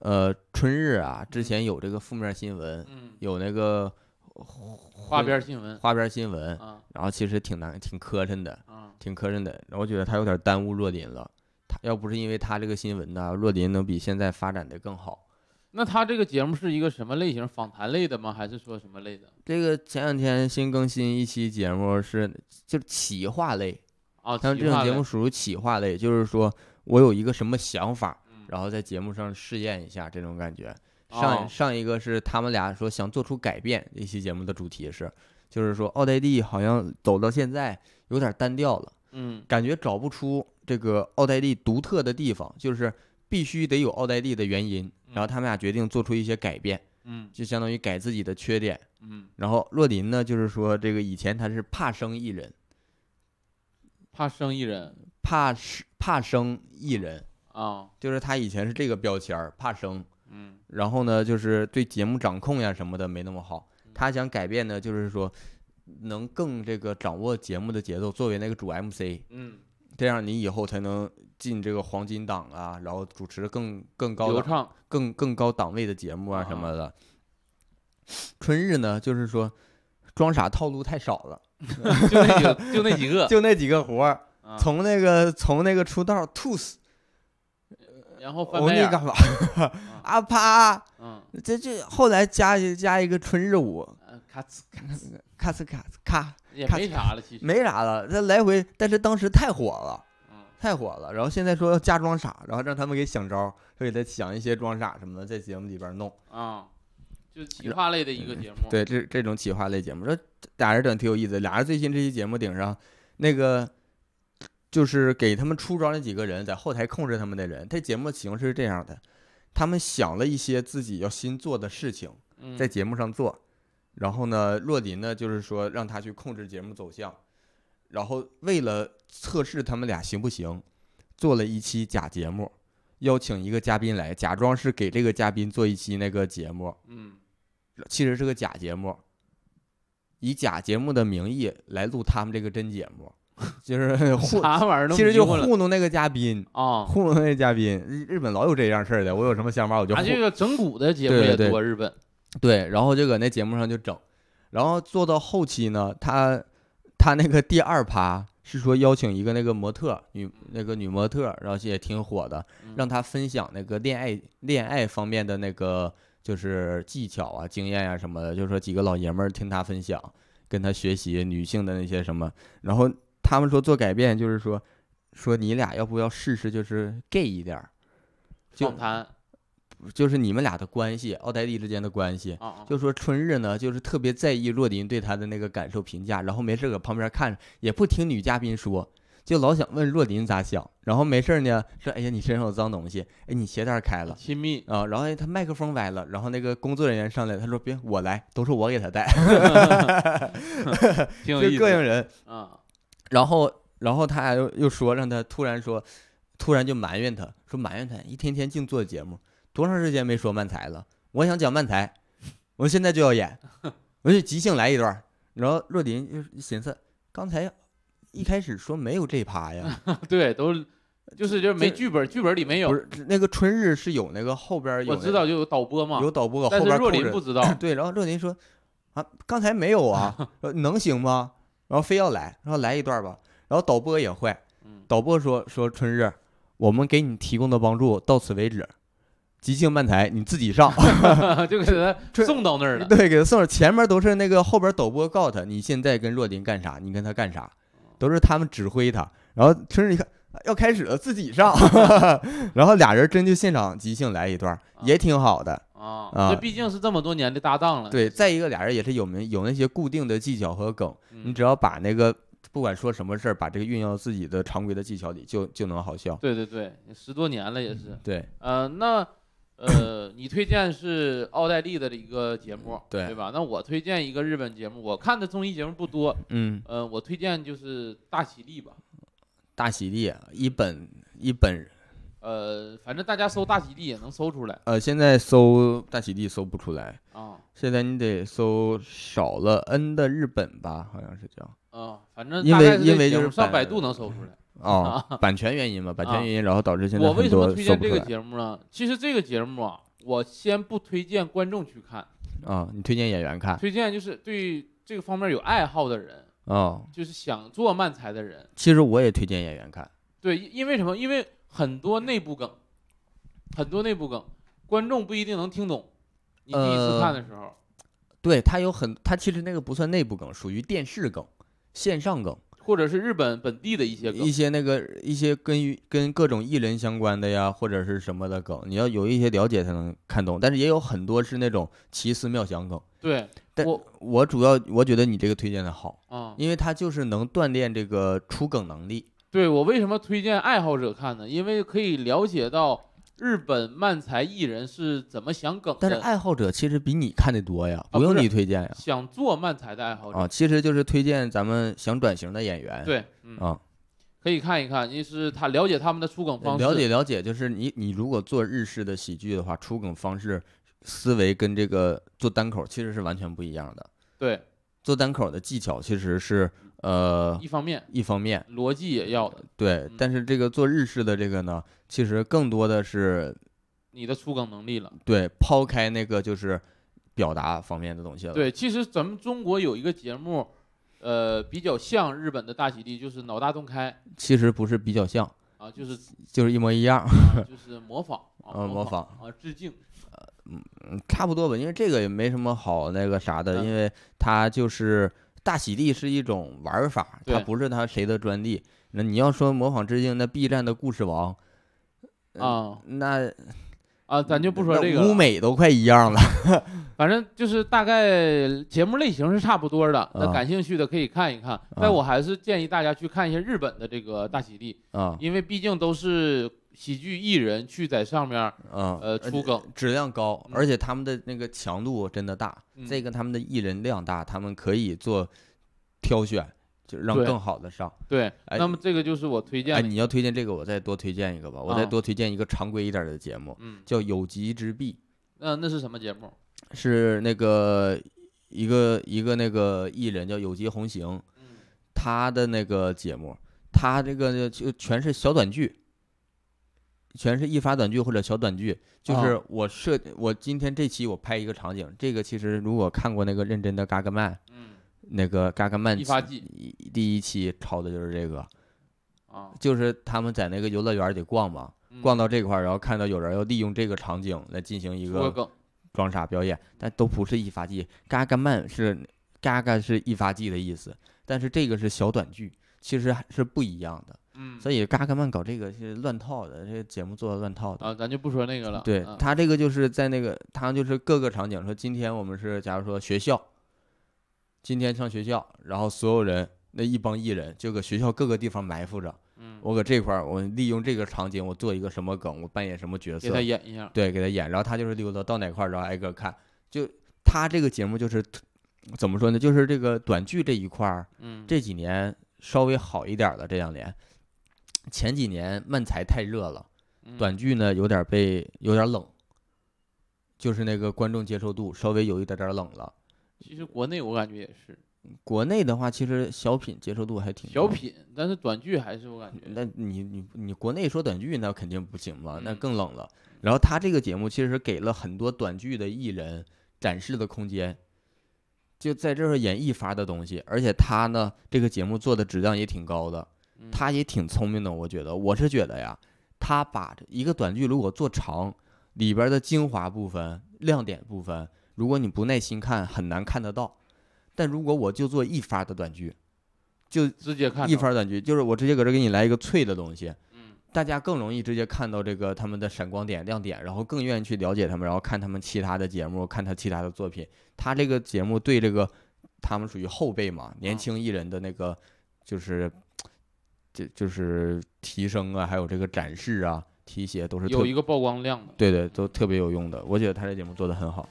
呃春日啊，之前有这个负面新闻，嗯，有那个花边新闻花边新闻，啊然后其实挺难挺磕碜的，啊，挺磕碜的。然后我觉得他有点耽误若琳了。他要不是因为他这个新闻呢，若琳能比现在发展的更好。那他这个节目是一个什么类型？访谈类的吗？还是说什么类的？这个前两天新更新一期节目是就是企划类，啊，像这种节目属于企划类，就是说我有一个什么想法，嗯然后在节目上试验一下这种感觉。上、哦上一个是他们俩说想做出改变，一期节目的主题是，就是说奥黛丽好像走到现在有点单调了，嗯感觉找不出这个奥黛丽独特的地方，就是必须得有奥黛丽的原因。然后他们俩决定做出一些改变，嗯就相当于改自己的缺点。嗯，然后若琳呢，就是说这个以前她是怕生艺人，怕生艺人。怕是怕生艺人，啊，就是他以前是这个标签儿，怕生。嗯。然后呢，就是对节目掌控呀什么的没那么好。他想改变的，就是说能更这个掌握节目的节奏，作为那个主 MC，嗯，这样你以后才能进这个黄金档啊，然后主持更更高、流畅，更更高档位的节目啊啊。什么的。<coughs> 春日呢，就是说装傻套路太少了，<laughs> 就那几个，就那几个，<laughs> 就那几个活儿，啊。从那个从那个出道吐死，然后翻欧白眼儿，尼干嘛啊。啪，嗯，这这后来加一加一个春日舞，呃咔呲咔呲，咔呲咔呲咔，也咔呲没啥了，其实，没啥了，这来回，但是当时太火了。嗯。太火了，然后现在说要加装傻，然后让他们给想招儿，说给他想一些装傻什么的，在节目里边弄。啊，就企划类的一个节目，对，这这种企划类节目，这俩人整挺有意思。俩人最新这期节目顶上那个，就是给他们出招那几个人，在后台控制他们的人。这节目形式是这样的，他们想了一些自己要新做的事情，嗯，在节目上做，然后呢，若琳呢就是说让他去控制节目走向，然后为了测试他们俩行不行，做了一期假节目，邀请一个嘉宾来，假装是给这个嘉宾做一期那个节目，嗯其实是个假节目，以假节目的名义来录他们这个真节目，就是 <laughs> 糊，啥玩意儿都其实就糊弄那个嘉宾，啊。糊弄那个嘉宾。日日本老有这样事儿的，我有什么想法我就啊，这个整蛊的节目也多，日本，对，然后就搁那节目上就整，然后做到后期呢，他他那个第二趴是说邀请一个那个模特女那个女模特，然后也挺火的，嗯让她分享那个恋爱恋爱方面的那个就是技巧啊、经验啊什么的，就是说几个老爷们儿听他分享，跟他学习女性的那些什么，然后他们说做改变，就是说说你俩要不要试试，就是 gay 一点儿，谈就是你们俩的关系，奥黛丽之间的关系。就说春日呢，就是特别在意若琳对他的那个感受评价，然后没事搁旁边看着，也不听女嘉宾说，就老想问若琳咋想，然后没事呢说，哎呀你身上有脏东西，哎你鞋带开了亲密，啊，然后哎他麦克风歪了，然后那个工作人员上来，他说别我来，都是我给他带 <laughs> <laughs> 就膈应人，啊。然后然后他俩又又说让他突然说，突然就埋怨他说埋怨他一天天净做节目，多长时间没说漫才了？我想讲漫才，我现在就要演，<laughs> 我就即兴来一段。然后若琳就寻思，刚才一开始说没有这趴呀，<laughs> 对，都就是就是没剧本，剧本里没有不。是那个春日是有那个后边有那我知道就有导播嘛，有导播搁但是若后边儿扣着琳不知道。<laughs> 对，然后若琳说啊，刚才没有啊，<laughs> 能行吗？然后非要来，然后来一段吧。然后导播也坏，嗯导播说说春日，我们给你提供的帮助到此为止，即兴漫才你自己上。就给他送到那儿了。对，给他送到，前面都是那个后边导播告诉他，你现在跟若琳干啥，你跟他干啥，都是他们指挥他。然后春日一看要开始了，自己上，<laughs> 然后俩人真就现场即兴来一段，也挺好的。啊，啊这毕竟是这么多年的搭档了。对，再一个俩人也是有没有那些固定的技巧和梗，嗯，你只要把那个不管说什么事儿，把这个运用到自己的常规的技巧里，就就能好笑。对对对，十多年了也是。对，呃，那 <coughs> 呃，你推荐是奥黛丽的一个节目，对对吧？那我推荐一个日本节目，我看的综艺节目不多，嗯，呃，我推荐就是大喜力吧。大喜力一本一本呃，反正大家搜大喜力也能搜出来呃，现在搜大喜力搜不出来，啊现在你得搜少了 N 的日本吧，好像是叫。啊，反正因为因为就是上百度能搜出来。哦，<laughs> 版权原因嘛，版权啊原因，然后导致现在我为什么推荐这个节目呢？其实这个节目啊，我先不推荐观众去看，啊？你推荐演员看推荐就是对这个方面有爱好的人，啊？就是想做漫才的人。其实我也推荐演员看，对，因因为什么？因为很多内部梗，很多内部梗，观众不一定能听懂。你第一次呃看的时候，对他有很，他其实那个不算内部梗，属于电视梗、线上梗，或者是日本本地的一些梗一，些那个一些跟于跟各种艺人相关的呀，或者是什么的梗，你要有一些了解才能看懂。但是也有很多是那种奇思妙想梗。对但我我主要我觉得你这个推荐的好，啊，因为它就是能锻炼这个出梗能力。对我为什么推荐爱好者看呢？因为可以了解到日本漫才艺人是怎么想梗的，但是爱好者其实比你看的多呀，不用你推荐呀。想做漫才的爱好者，啊，其实就是推荐咱们想转型的演员。对，嗯，啊，可以看一看，就是他了解他们的出梗方式，了解了解，就是你你如果做日式的喜剧的话，出梗方式、思维跟这个做单口其实是完全不一样的。对，做单口的技巧其实是呃一方面一方面，逻辑也要的，对嗯，但是这个做日式的这个呢，其实更多的是你的出梗能力了。对抛开那个就是表达方面的东西了。对，其实咱们中国有一个节目，呃，比较像日本的大喜地，就是脑大洞开其实不是比较像，啊，就是就是一模一样，啊 <laughs> 就是模仿啊，呃模仿啊，致敬。嗯差不多吧，因为这个也没什么好那个啥的，嗯因为它就是大喜地是一种玩儿法，它不是他谁的专利。那你要说模仿致敬，那 B 站的故事王，嗯啊那啊，咱就不说这个了，舞美都快一样了。<laughs> 反正就是大概节目类型是差不多的。那啊感兴趣的可以看一看，啊但我还是建议大家去看一下日本的这个大喜地，啊因为毕竟都是喜剧艺人去在上面嗯，呃出梗，质量高，嗯而且他们的那个强度真的大，嗯这个他们的艺人量大，他们可以做挑选，就让更好的上。对。哎那么这个就是我推荐哎，你要推荐这个，我再多推荐一个吧，我再啊多推荐一个常规一点的节目，嗯，叫《有极之弊》。那那是什么节目？是那个一个一个那个艺人叫有机红行，嗯他的那个节目，他这个就全是小短剧，全是一发短剧或者小短剧。就是啊我设我今天这期我拍一个场景，这个其实如果看过那个认真的嘎嘎曼，嗯那个嘎嘎曼一第一期抄的就是这个，啊，就是他们在那个游乐园里逛嘛，嗯逛到这块儿，然后看到有人要利用这个场景来进行一个装傻表演，但都不是一发技。嘎嘎曼是嘎嘎是一发技的意思，但是这个是小短剧，其实还是不一样的。嗯所以嘎克曼搞这个是乱套的，这个节目做的乱套的。啊，咱就不说那个了。对啊他这个就是在那个他就是各个场景说，今天我们是假如说学校，今天上学校，然后所有人那一帮艺人就搁学校各个地方埋伏着，嗯，我搁这块儿我利用这个场景，我做一个什么梗，我扮演什么角色，给他演一下。对，给他演，然后他就是溜达到哪块儿，然后挨个看。就他这个节目就是怎么说呢？就是这个短剧这一块儿，嗯，这几年稍微好一点儿了。这两年，前几年漫才太热了，嗯。短剧呢有点被有点冷，就是那个观众接受度稍微有一点点冷了。其实国内我感觉也是。国内的话，其实小品接受度还挺高。小品，但是短剧还是我感觉。那你你你国内说短剧那肯定不行嘛，那嗯更冷了。然后他这个节目其实给了很多短剧的艺人展示的空间，就在这儿演一发的东西，而且他呢这个节目做的质量也挺高的，嗯他也挺聪明的，我觉得我是觉得呀，他把一个短剧如果做长，里边的精华部分、亮点部分，如果你不耐心看，很难看得到。但如果我就做一发的短剧，就直接看一发短剧，就是我直接搁这给你来一个脆的东西，嗯大家更容易直接看到这个他们的闪光点、亮点，然后更愿意去了解他们，然后看他们其他的节目，看他其他的作品。他这个节目对这个他们属于后辈嘛，年啊轻艺人的那个就是就就是提升啊，还有这个展示啊、提携都是有一个曝光量的。对对都特别有用的。我觉得他这节目做的很好。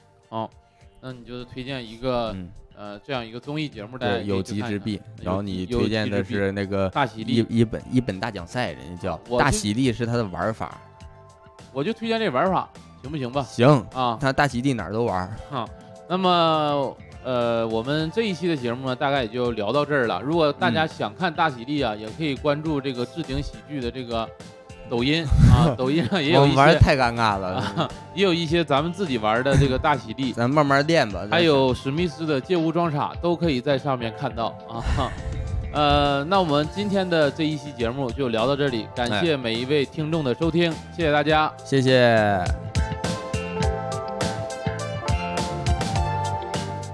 那你就是推荐一个嗯，呃这样一个综艺节目，大家对，有也可以去看一看极之弊。然后你推荐的是那个一大喜力一本一本大奖赛，人家叫大喜力是他的玩法。我就推荐这玩法，行不行吧？行，啊，他大喜地哪儿都玩儿。那么呃，我们这一期的节目呢，大概也就聊到这儿了。如果大家嗯想看大喜力啊，也可以关注这个置顶喜剧的这个抖音啊，<laughs> 抖音上也有一我们玩太尴尬了，啊，<laughs> 也有一些咱们自己玩的这个大喜力。咱慢慢练吧。还有史密斯的借屋装傻都可以在上面看到啊。<laughs> 呃，那我们今天的这一期节目就聊到这里，感谢每一位听众的收听，谢谢大家。谢谢。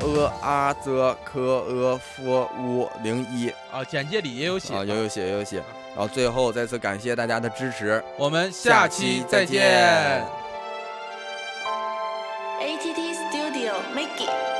呃阿泽科呃夫乌零一啊，简介里也有写。啊，有有写也有写。然后最后再次感谢大家的支持，我们下期再见。ATT Studio make it。